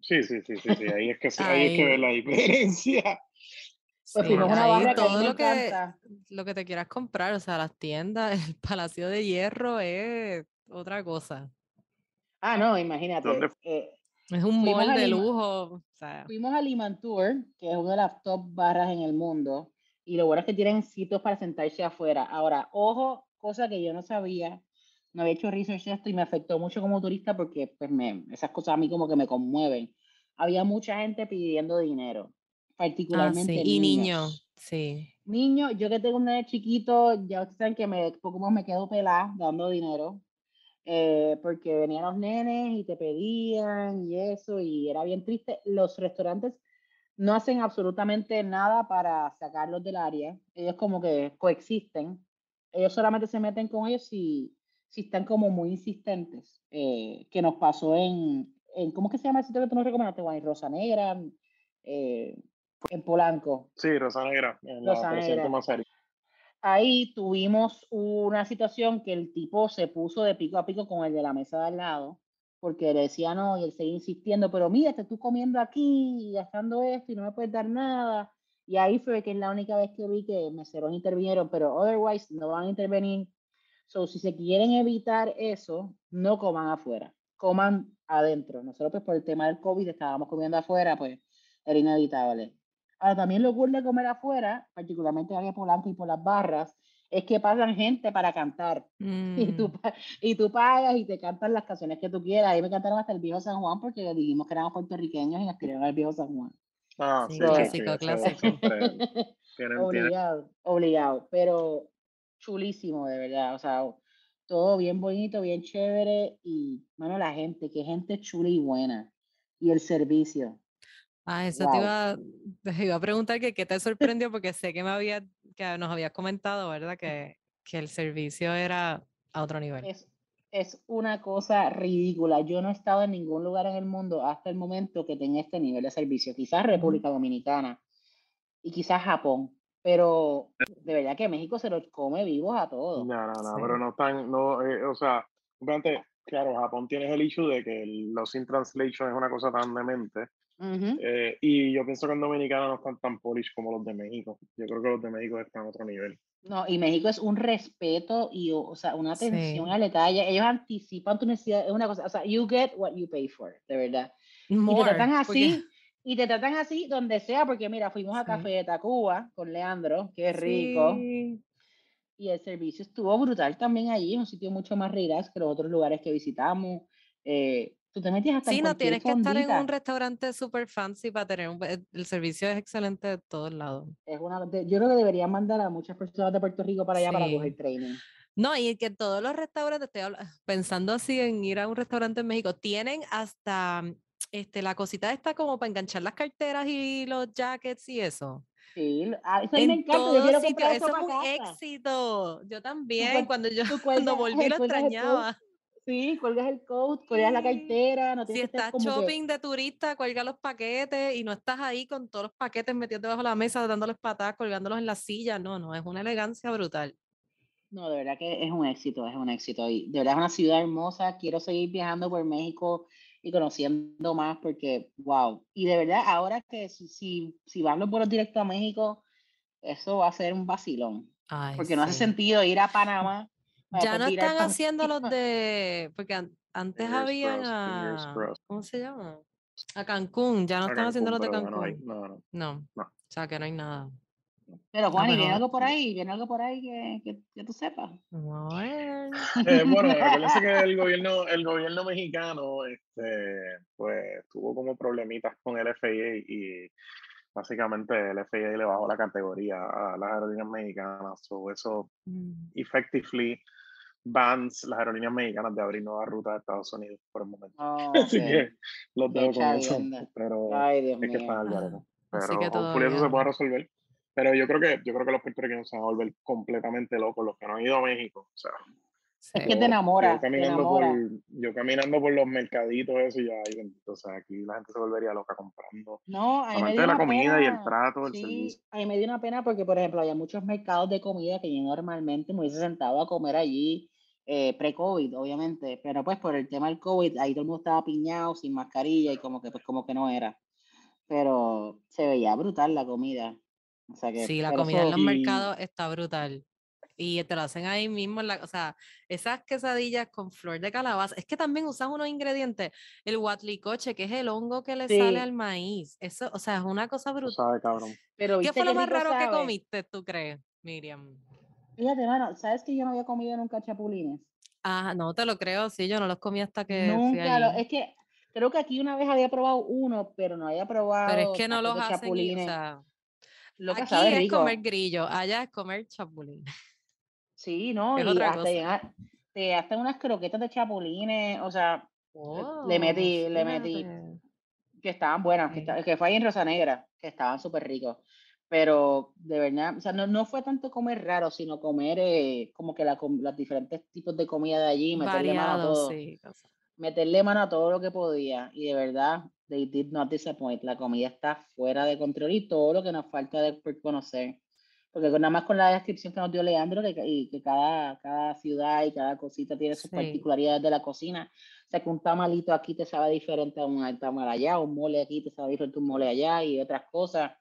Sí, sí, sí, sí, sí. Ahí es que, ahí es que ve la diferencia. Pues sí, una todo lo que, lo que te quieras comprar, o sea, las tiendas, el Palacio de Hierro es otra cosa. Ah, no, imagínate. Eh, es un mall de lujo. Fuimos a Limantour, que es una de las top barras en el mundo, y lo bueno es que tienen sitios para sentarse afuera. Ahora, ojo, cosa que yo no sabía, no había hecho research esto y me afectó mucho como turista porque pues me, esas cosas a mí como que me conmueven. Había mucha gente pidiendo dinero, ah, particularmente Y niños, sí. Niños, yo que tengo un nene chiquito, ya ustedes saben que me, poco me quedo pelada dando dinero, eh, porque venían los nenes y te pedían y eso, y era bien triste. Los restaurantes no hacen absolutamente nada para sacarlos del área, ellos como que coexisten, ellos solamente se meten con ellos si si están como muy insistentes, eh, que nos pasó en, en, ¿cómo que se llama el sitio que tú nos recomendaste, Juan? Rosa Negra, eh, en Polanco. Sí, Rosa Negra, en Rosa Negra. Ahí tuvimos una situación que el tipo se puso de pico a pico con el de la mesa de al lado, porque le decía no, y él seguía insistiendo, pero mira, te estoy comiendo aquí y gastando esto y no me puedes dar nada. Y ahí fue que es la única vez que vi que meseros intervinieron, pero otherwise no van a intervenir So, si se quieren evitar eso, no coman afuera, coman adentro. Nosotros, pues, por el tema del COVID, estábamos comiendo afuera, pues, era inevitable. Ahora, también lo ocurre comer afuera, particularmente en Polanco y por las barras, es que pasan gente para cantar. Y, tú, mm. y tú pagas y te cantan las canciones que tú quieras. Ahí me cantaron hasta el viejo San Juan porque dijimos que éramos puertorriqueños y nos querían al viejo San Juan. Ah, sí, clásico, clásico. obligado, obligado. Pero chulísimo, de verdad. O sea, todo bien bonito, bien chévere y, bueno, la gente, que gente chula y buena. Y el servicio. Ah, eso te, iba, iba, a preguntar que qué te sorprendió porque sé que me había, que nos habías comentado, ¿verdad? Que, que el servicio era a otro nivel. Es, es una cosa ridícula. Yo no he estado en ningún lugar en el mundo hasta el momento que tenga este nivel de servicio. Quizás República Dominicana y quizás Japón pero de verdad que México se los come vivos a todos. No, no, no, pero no están, no, eh, o sea, claro, Japón tiene el issue de que los in translation es una cosa tan demente. Eh, y yo pienso que en Dominicana no están tan polish como los de México. Yo creo que los de México están a otro nivel. No, y México es un respeto y, o sea, una atención al detalle. Ellos anticipan tu necesidad, es una cosa, o sea, you get what you pay for, de verdad. y te tratan así, y te tratan así donde sea, porque mira, fuimos a Café de Tacuba con Leandro, que es rico. Y el servicio estuvo brutal también allí, un sitio mucho más relax que los otros lugares que visitamos. Eh, tú te metías hasta Sí, no tienes que estar en un restaurante super fancy para tener un, el servicio es excelente de todos lados. Es una, yo creo que deberían mandar a muchas personas de Puerto Rico para allá para coger training. No, y que todos los restaurantes, estoy pensando así en ir a un restaurante en México, tienen hasta este, la cosita está como para enganchar las carteras y los jackets y eso. Sí, ah, eso me encanta. sitio, eso es un éxito. Yo también, cuando yo cuando volví lo extrañaba. Sí, cuelgas el coat, cuelgas la cartera. No si estás shopping de turista, cuelga los paquetes y no estás ahí con todos los paquetes metidos debajo de la mesa, dándoles patadas, colgándolos en la silla. No, no, es una elegancia brutal. No, de verdad que es un éxito, es un éxito. Y de verdad es una ciudad hermosa. Quiero seguir viajando por México y conociendo más porque, wow. Y de verdad, ahora que si, si, van los vuelos directos a México, eso va a ser un vacilón. porque no hace sentido ir a Panamá. Ya no están haciendo los de, porque antes había, ¿cómo se llama? A Cancún, ya no están haciendo los de Cancún. no, no, o sea que no hay nada. Pero Juan, ¿y viene algo por ahí? ¿Viene algo por ahí que, que, tú sepas? Bueno, eh, bueno acuérdense que el gobierno, el gobierno mexicano este, pues, tuvo como problemitas con el FIA y básicamente el FIA le bajó la categoría a las aerolíneas mexicanas. o eso, mm. effectively, bans las aerolíneas mexicanas de abrir nuevas rutas a Estados Unidos por el momento. Oh, Así que los dejo con eso. Pero es que está al Pero eso se puede resolver. Pero yo creo que yo creo que los puertorriqueños se van a volver completamente locos, los que no han ido a México. O sea, es que te enamora. Yo caminando, Por, yo caminando por los mercaditos, eso y ya, o sea, aquí la gente se volvería loca comprando. No, a mí me dio la comida y el trato, el servicio. A mí me dio una pena porque, por ejemplo, había muchos mercados de comida que yo normalmente me hubiese sentado a comer allí eh, pre-COVID, obviamente, pero pues por el tema del COVID, ahí todo el mundo estaba piñado, sin mascarilla y como que, pues, como que no era. Pero se veía brutal la comida. O sea que, sí, la comida en los mercados está brutal y te lo hacen ahí mismo, la, o sea, esas quesadillas con flor de calabaza, es que también usan unos ingredientes, el huatlicoche, que es el hongo que le sale al maíz, eso, o sea, es una cosa brutal. Pero, ¿Qué fue lo más raro que comiste, tú crees, Miriam? Fíjate, mano, ¿sabes que yo no había comido nunca chapulines? Ah, no te lo creo, sí, yo no los comí hasta que Nunca, es que creo que aquí una vez había probado uno, pero no había probado Pero es que no los hacen, chapulines. O sea, lo que aquí es comer grillo, allá es comer chapulines. Sí, ¿no? y hasta te hacen unas croquetas de chapulines, o sea, le metí, le metí, que estaban buenas, que, fue ahí en Rosa Negra, que estaban súper ricos. Pero de verdad, o sea, no, no fue tanto comer raro, sino comer eh, como que la, los diferentes tipos de comida de allí, meterle mano a todo. meterle mano a todo lo que podía. Y de verdad, they did not disappoint. La comida está fuera de control y todo lo que nos falta de conocer porque nada más con la descripción que nos dio Leandro, que, y que cada, cada ciudad y cada cosita tiene sus particularidades de la cocina. O sea, que un tamalito aquí te sabe diferente a un tamal allá, un mole aquí te sabe diferente a un mole allá y otras cosas.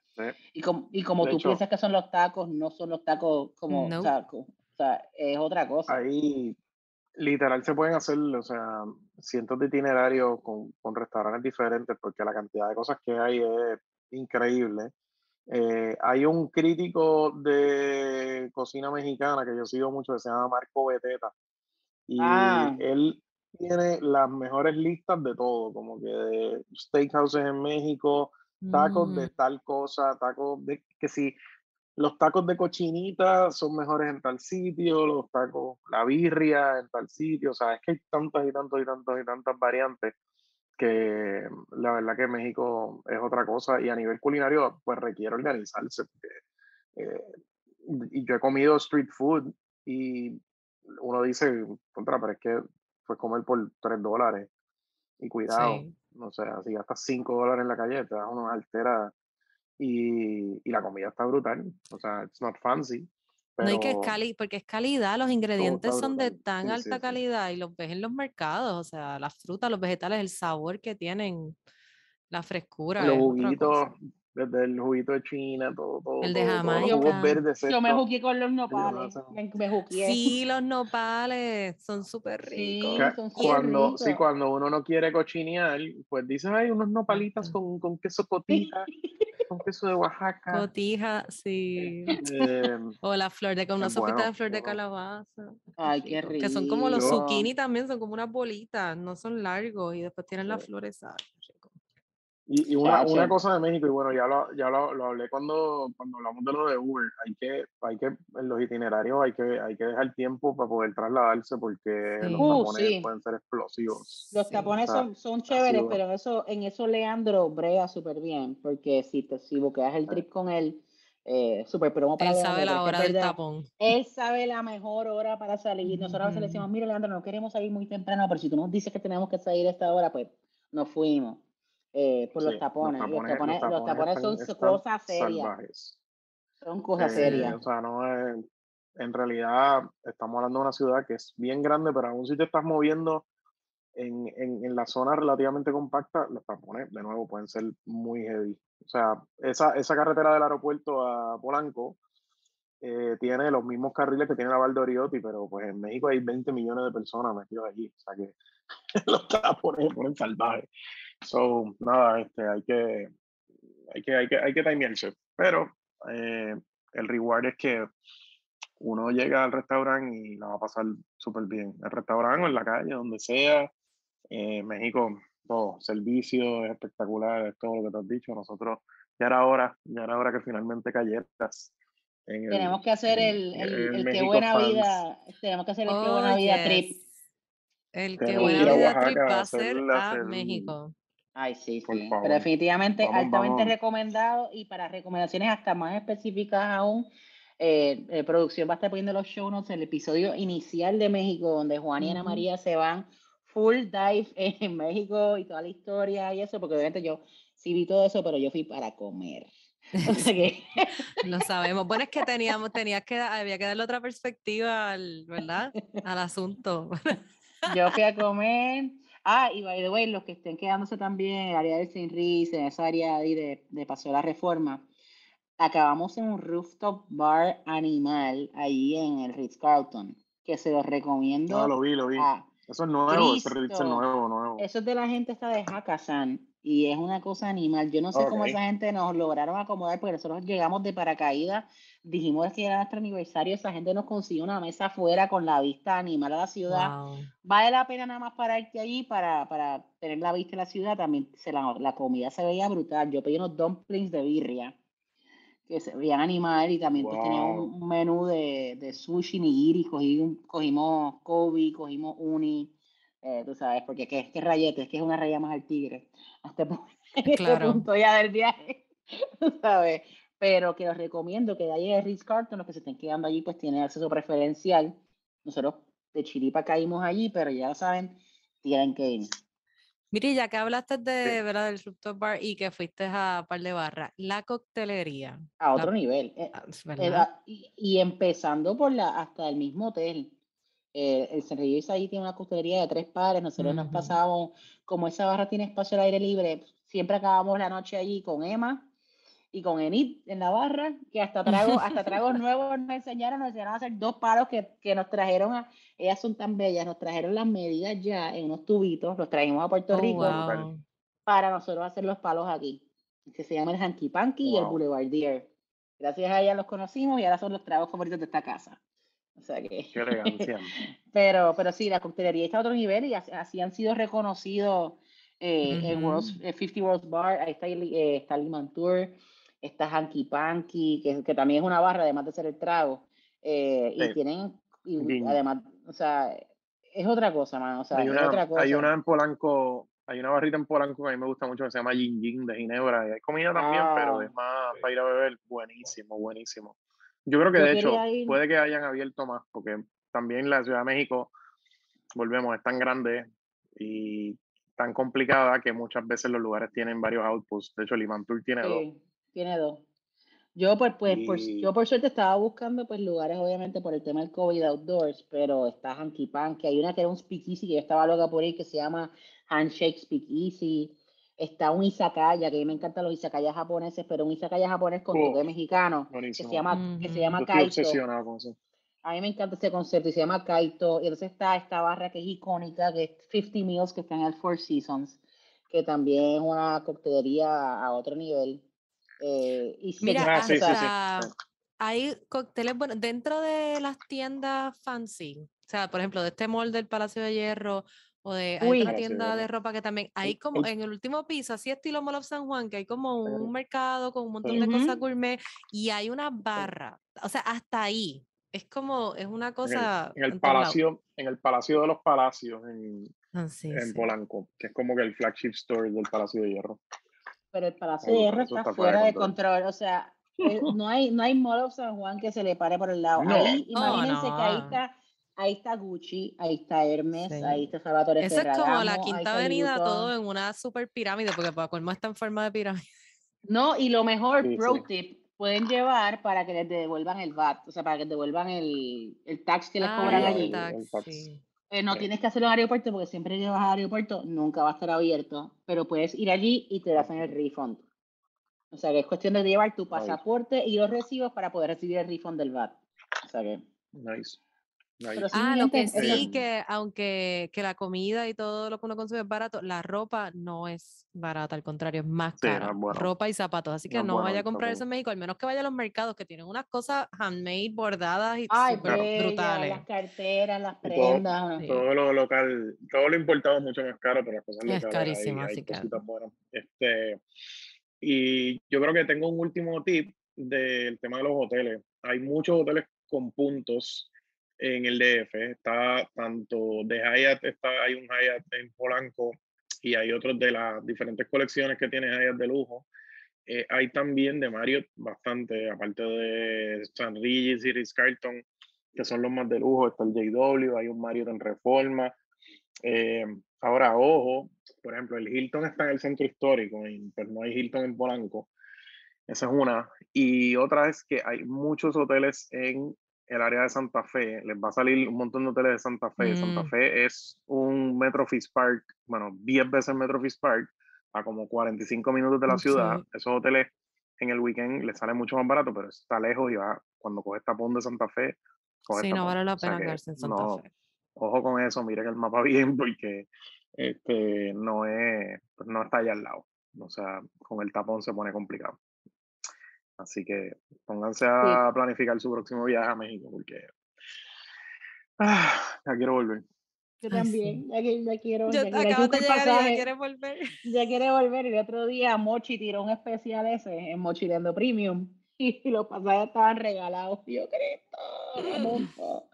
Y como, y como tú piensas que son los tacos, no son los tacos como tacos. O sea, es otra cosa. Ahí, literal, se pueden hacer, o sea, cientos de itinerarios con, con restaurantes diferentes, porque la cantidad de cosas que hay es increíble. Eh, hay un crítico de cocina mexicana que yo sigo mucho que se llama Marco Beteta. Y ah. él tiene las mejores listas de todo, como que de steakhouses en México, tacos de mm. tal cosa, tacos de que si los tacos de cochinita son mejores en tal sitio, los tacos, la birria en tal sitio, o sea, es que hay tantas y tantas y tantas y tantas variantes que la verdad que México es otra cosa y a nivel culinario pues requiere organizarse. Eh, y yo he comido street food y uno dice, contra, pero es que fue comer por 3 dólares y cuidado, no sé, si gastas 5 dólares en la calle te das una altera y, y la comida está brutal, o sea, it's not fancy, no hay que es porque es calidad, los ingredientes son de tan alta calidad y los ves en los mercados, o sea, las frutas, los vegetales, el sabor que tienen, la frescura. Los juguitos, desde el juguito de China, todo, todo. El de Jamaica. Yo me jugué con los nopales. Me, Sí, los nopales son súper ricos. cuando, Sí, cuando uno no quiere cochinear, pues dicen, hay unos nopalitas con, con queso cotija. con queso de Oaxaca. Cotija, sí. Em, o la flor de, una sopita de flor de calabaza. Ay, qué rico. Que son como los zucchini también, son como unas bolitas, no son largos y después tienen las flores, ¿sabes? Y, una, una, cosa de México, y bueno, ya lo, ya lo, lo, hablé cuando, cuando hablamos de lo de Uber, hay que, hay que, en los itinerarios hay que, hay que dejar tiempo para poder trasladarse porque los uh, tapones pueden ser explosivos. Los tapones son, son chéveres, pero en eso, en eso Leandro brea súper bien, porque si te si boqueas el trip con él, eh, súper promo para Él sabe la hora del tapón. Él sabe la mejor hora para salir. Nosotros a veces le decimos, mira Leandro, no queremos salir muy temprano, pero si tú nos dices que tenemos que salir a esta hora, pues nos fuimos. Eh, por los, tapones. Los, tapones, los, tapones, son cosas serias. Son cosas eh, serias. O sea, no es, en realidad estamos hablando de una ciudad que es bien grande, pero aún si te estás moviendo en, en, en, la zona relativamente compacta, los tapones, de nuevo, pueden ser muy heavy. O sea, esa, esa carretera del aeropuerto a Polanco eh, tiene los mismos carriles que tiene la Valdoriotti, pero pues en México hay 20 millones de personas metidos allí. O sea que los tapones se ponen salvajes. So, nada, este, hay que, hay que, hay que, hay que timearse. Pero eh, el reward es que uno llega al restaurante y la va a pasar súper bien. El restaurante o en la calle, donde sea. Eh, México, todo, servicio es espectacular, es todo lo que te has dicho. Nosotros, ya era hora, ya era hora que finalmente cayeras tenemos que hacer el, el, el, que buena vida, tenemos que hacer el que buena vida trip. El que buena vida trip va a ser a México. Ay, sí, sí. Pero definitivamente altamente recomendado y para recomendaciones hasta más específicas aún, eh, eh, producción va a estar poniendo los show notes el episodio inicial de México, donde Juan y Ana María se van full dive en México y toda la historia y eso, porque obviamente yo sí vi todo eso, pero yo fui para comer. Lo sabemos. Bueno, es que teníamos, tenías que, había que darle otra perspectiva al, ¿verdad? Al asunto. Yo fui a comer. Ah, y by the way, los que estén quedándose también en el área de Saint Riz, en esa área ahí de, de Paso de la Reforma, acabamos en un rooftop bar animal ahí en el Ritz Carlton, que se los recomiendo. No, lo vi, lo vi. Eso es nuevo, ese Ritz es nuevo, nuevo. Eso es de la gente esta de Hakkasan y es una cosa animal. Yo no sé cómo esa gente nos lograron acomodar, porque nosotros llegamos de paracaídas, dijimos que era nuestro aniversario, esa gente nos consiguió una mesa afuera con la vista animal a la ciudad. Vale la pena nada más pararte allí para, para tener la vista de la ciudad, también se la, la, comida se veía brutal. Yo pedí unos dumplings de birria que se veían animal y también pues, tenía un, menú de, de sushi nigiri, cogí, cogimos Kobe, cogimos uni eh, tú sabes, porque ¿qué, es rayete? Es que es una raya más al tigre. Hasta este, claro. punto ya del viaje, tú sabes. Pero que los recomiendo que de ahí en Ritz Carlton, los que se estén quedando allí, pues tienen acceso preferencial. Nosotros de Chiripa caímos allí, pero ya lo saben, tienen que ir. Mire, ya que hablaste de, ¿verdad, del rooftop bar y que fuiste a par de barra, la coctelería. A otro nivel. Eh, ah, y, y, empezando por la, hasta el mismo hotel. Eh, el San ahí tiene una costelería de tres pares, nosotros nos pasamos, como esa barra tiene espacio al aire libre, siempre acabamos la noche allí con Emma y con Enid en la barra, que hasta trago, hasta tragos nuevos nos enseñaron, nos enseñaron a hacer dos paros que, que, nos trajeron, a, ellas son tan bellas, nos trajeron las medidas ya en unos tubitos, los trajimos a Puerto oh, Rico para nosotros hacer los palos aquí, que se llama el Hanky Panky y el Boulevardier. Gracias a ellas los conocimos y ahora son los tragos favoritos de esta casa. O sea que. Qué elegancia. pero, pero sí, la coctelería está a otro nivel y así, han sido reconocidos eh, en World, 50 eh, World Bar. Ahí está, eh, está Tour, está Hanky Panky, que, que, también es una barra, además de ser el trago. Eh, y tienen, y además, o sea, es otra cosa, mano. O sea, hay, una, otra cosa. hay una en Polanco, hay una barrita en Polanco que a mí me gusta mucho que se llama Gin Gin de Ginebra. Y hay comida también, pero ah. es más para ir a beber. Buenísimo, buenísimo. Yo creo que de hecho puede que hayan abierto más, porque también la Ciudad de México, volvemos, es tan grande y tan complicada que muchas veces los lugares tienen varios outposts. De hecho, Limantur tiene dos. Tiene dos. Yo pues, pues por, yo por suerte estaba buscando pues lugares obviamente por el tema del COVID outdoors, pero está Hanky Panky, hay una que era un speakeasy que yo estaba loca por ahí que se llama Handshake Speakeasy, está un izakaya, que a mí me encantan los izakayas japoneses, pero un izakaya japonés con toque mexicano, que se llama, que se llama Kaito. A mí me encanta ese concepto y se llama Kaito. Y entonces está esta barra que es icónica, que es 50 Meals, que está en el Four Seasons, que también es una coctelería a otro nivel. Eh, y Mira, hay cócteles, bueno, dentro de las tiendas fancy, o sea, por ejemplo, de este molde del Palacio de Hierro o de hay otra tienda de ropa que también hay como en el último piso, así estilo Mall of San Juan, que hay como un mercado con un montón de cosas gourmet y hay una barra. O sea, hasta ahí. Es como, es una cosa. En el, palacio, en el Palacio de los Palacios, en, ah, en Polanco, que es como que el flagship store del Palacio de Hierro. Pero el Palacio de Hierro está fuera de control. O sea, no hay, no hay Mall of San Juan que se le pare por el lado. Ahí, imagínense que ahí está ahí está Gucci, ahí está Hermes, ahí está Salvatore Eso es como la quinta avenida, todo en una super pirámide, porque para colmo está en forma de pirámide. No, y lo mejor, pro tip, pueden llevar para que les devuelvan el VAT, o sea, para que devuelvan el, el tax que les ah, cobran allí. Eh, no tienes que hacerlo en el aeropuerto porque siempre que vas al aeropuerto nunca va a estar abierto, pero puedes ir allí y te hacen el refund. O sea, que es cuestión de llevar tu pasaporte y los recibos para poder recibir el refund del VAT. O sea que... Nice ah, lo que sí, que aunque que la comida y todo lo que uno consume es barato, la ropa no es barata, al contrario, es más cara. Ropa y zapatos. Así que no, vaya a comprar eso en México, al menos que vaya a los mercados que tienen unas cosas handmade, bordadas y super brutales. Las carteras, las prendas. Todo, lo local, todo lo importado es mucho más caro, pero las cosas locales. Es carísimo, así que. Este, y yo creo que tengo un último tip del tema de los hoteles. Hay muchos hoteles con puntos en el DF. Está tanto de Hyatt, está, hay un Hyatt en Polanco y hay otros de las diferentes colecciones que tiene Hyatt de lujo. Eh, hay también de Marriott bastante, aparte de San Regis y Ritz Carlton, que son los más de lujo. Está el JW, hay un Marriott en Reforma. Eh, ahora, ojo, por ejemplo, el Hilton está en el centro histórico, pero no hay Hilton en Polanco. Esa es una. Y otra es que hay muchos hoteles en el área de Santa Fe. Les va a salir un montón de hoteles de Santa Fe. Santa mm. Fe es un Metro Park, bueno, 10 veces Metro Park, a como 45 minutos de la ciudad. Esos hoteles en el weekend les sale mucho más barato, pero está lejos y va, cuando coges tapón de Santa Fe. Sí, no vale la pena quedarse en Santa Fe. Ojo con eso, miren el mapa bien, porque este, no, es, no está allá al lado. O sea, con el tapón se pone complicado. Así que pónganse a planificar su próximo viaje a México porque ah, ya quiero volver. Yo también, ya, ya quiero. Ya, quiero de ya quiere volver. Ya quiere volver. El otro día Mochi tiró un especial ese en Mochilendo Premium y los pasajes estaban regalados. Yo, Cristo, me monto,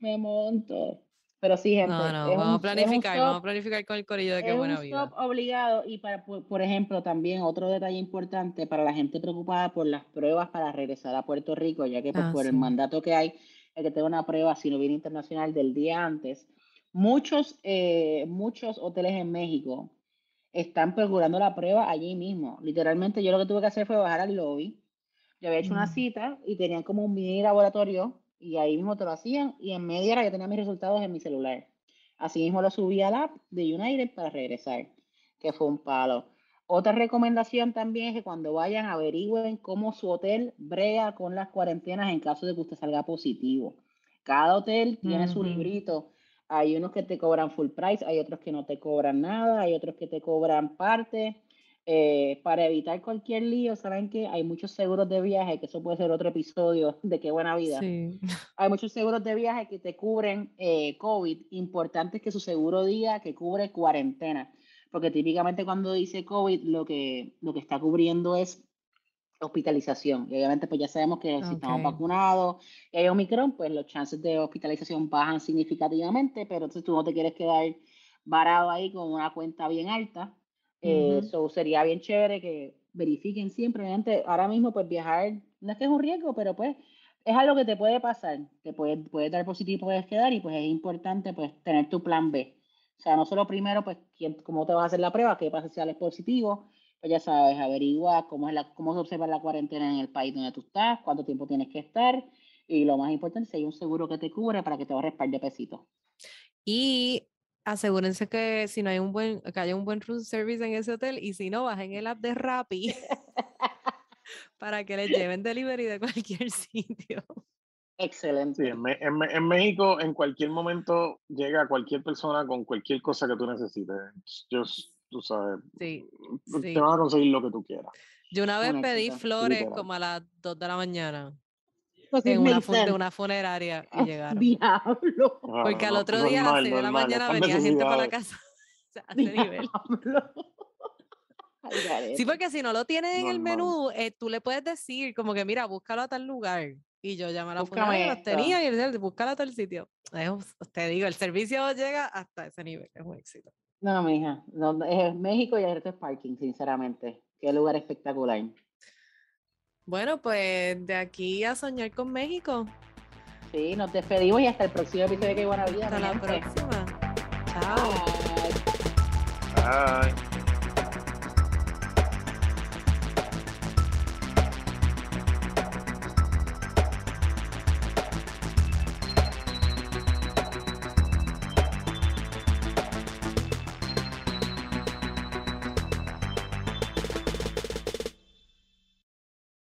me monto. Pero sí, gente. No, no, vamos a planificar, vamos a planificar con el corillo de qué buena vida. Es obligado y para, por, ejemplo, también otro detalle importante para la gente preocupada por las pruebas para regresar a Puerto Rico, ya que pues, ah, por el mandato que hay, el que tenga una prueba si no viene internacional del día antes. Muchos, eh, muchos hoteles en México están procurando la prueba allí mismo. Literalmente yo lo que tuve que hacer fue bajar al lobby. Yo había hecho una mm. cita y tenían como un mini laboratorio y ahí mismo te lo hacían y en media hora ya tenía mis resultados en mi celular. Así mismo lo subí al app de United para regresar, que fue un palo. Otra recomendación también es que cuando vayan averigüen cómo su hotel brega con las cuarentenas en caso de que usted salga positivo. Cada hotel tiene su librito. Hay unos que te cobran full price, hay otros que no te cobran nada, hay otros que te cobran parte. Eh, para evitar cualquier lío, saben que hay muchos seguros de viaje, que eso puede ser otro episodio de qué buena vida. Hay muchos seguros de viaje que te cubren eh, COVID. Importante es que su seguro diga que cubre cuarentena, porque típicamente cuando dice COVID lo que, lo que está cubriendo es hospitalización. Y obviamente pues ya sabemos que si estamos vacunados y hay Omicron, pues los chances de hospitalización bajan significativamente, pero entonces tú no te quieres quedar varado ahí con una cuenta bien alta. Eso eh, sería bien chévere que verifiquen siempre. Obviamente, ahora mismo, pues viajar no es que es un riesgo, pero pues es algo que te puede pasar. Te puede, puede dar positivo, puedes quedar y pues es importante pues tener tu plan B. O sea, no solo primero, pues, quién, cómo te vas a hacer la prueba, qué pasa si sales positivo, pues ya sabes, averigua cómo, es la, cómo se observa la cuarentena en el país donde tú estás, cuánto tiempo tienes que estar y lo más importante, si hay un seguro que te cubre para que te ahorres par de pesitos. Y asegúrense que si no hay un buen, que haya un buen room service en ese hotel y si no, bajen el app de Rappi para que les lleven delivery de cualquier sitio. Excelente. Sí, en, México en cualquier momento llega cualquier persona con cualquier cosa que tú necesites. Yo, tú sabes, sí, te van a conseguir lo que tú quieras. Yo una vez pedí flores como a las 2 de la mañana en una, de una funeraria y llegaron. Diablo. Porque al otro día a las 6 de la mañana venía gente para la casa. O sea, a ese nivel. Sí, porque si no lo tienes en el menú, eh, tú le puedes decir como que mira, búscalo a tal lugar. Y yo llamé a la funeraria, los tenía y él búscalo a tal sitio. te digo, el servicio llega hasta ese nivel, es un éxito. No, mija, no, es México y el resto es parking, sinceramente. Qué lugar espectacular. Bueno, pues de aquí a soñar con México. Sí, nos despedimos y hasta el próximo episodio de Qué Buena Vida. Hasta la próxima. Chao. Bye.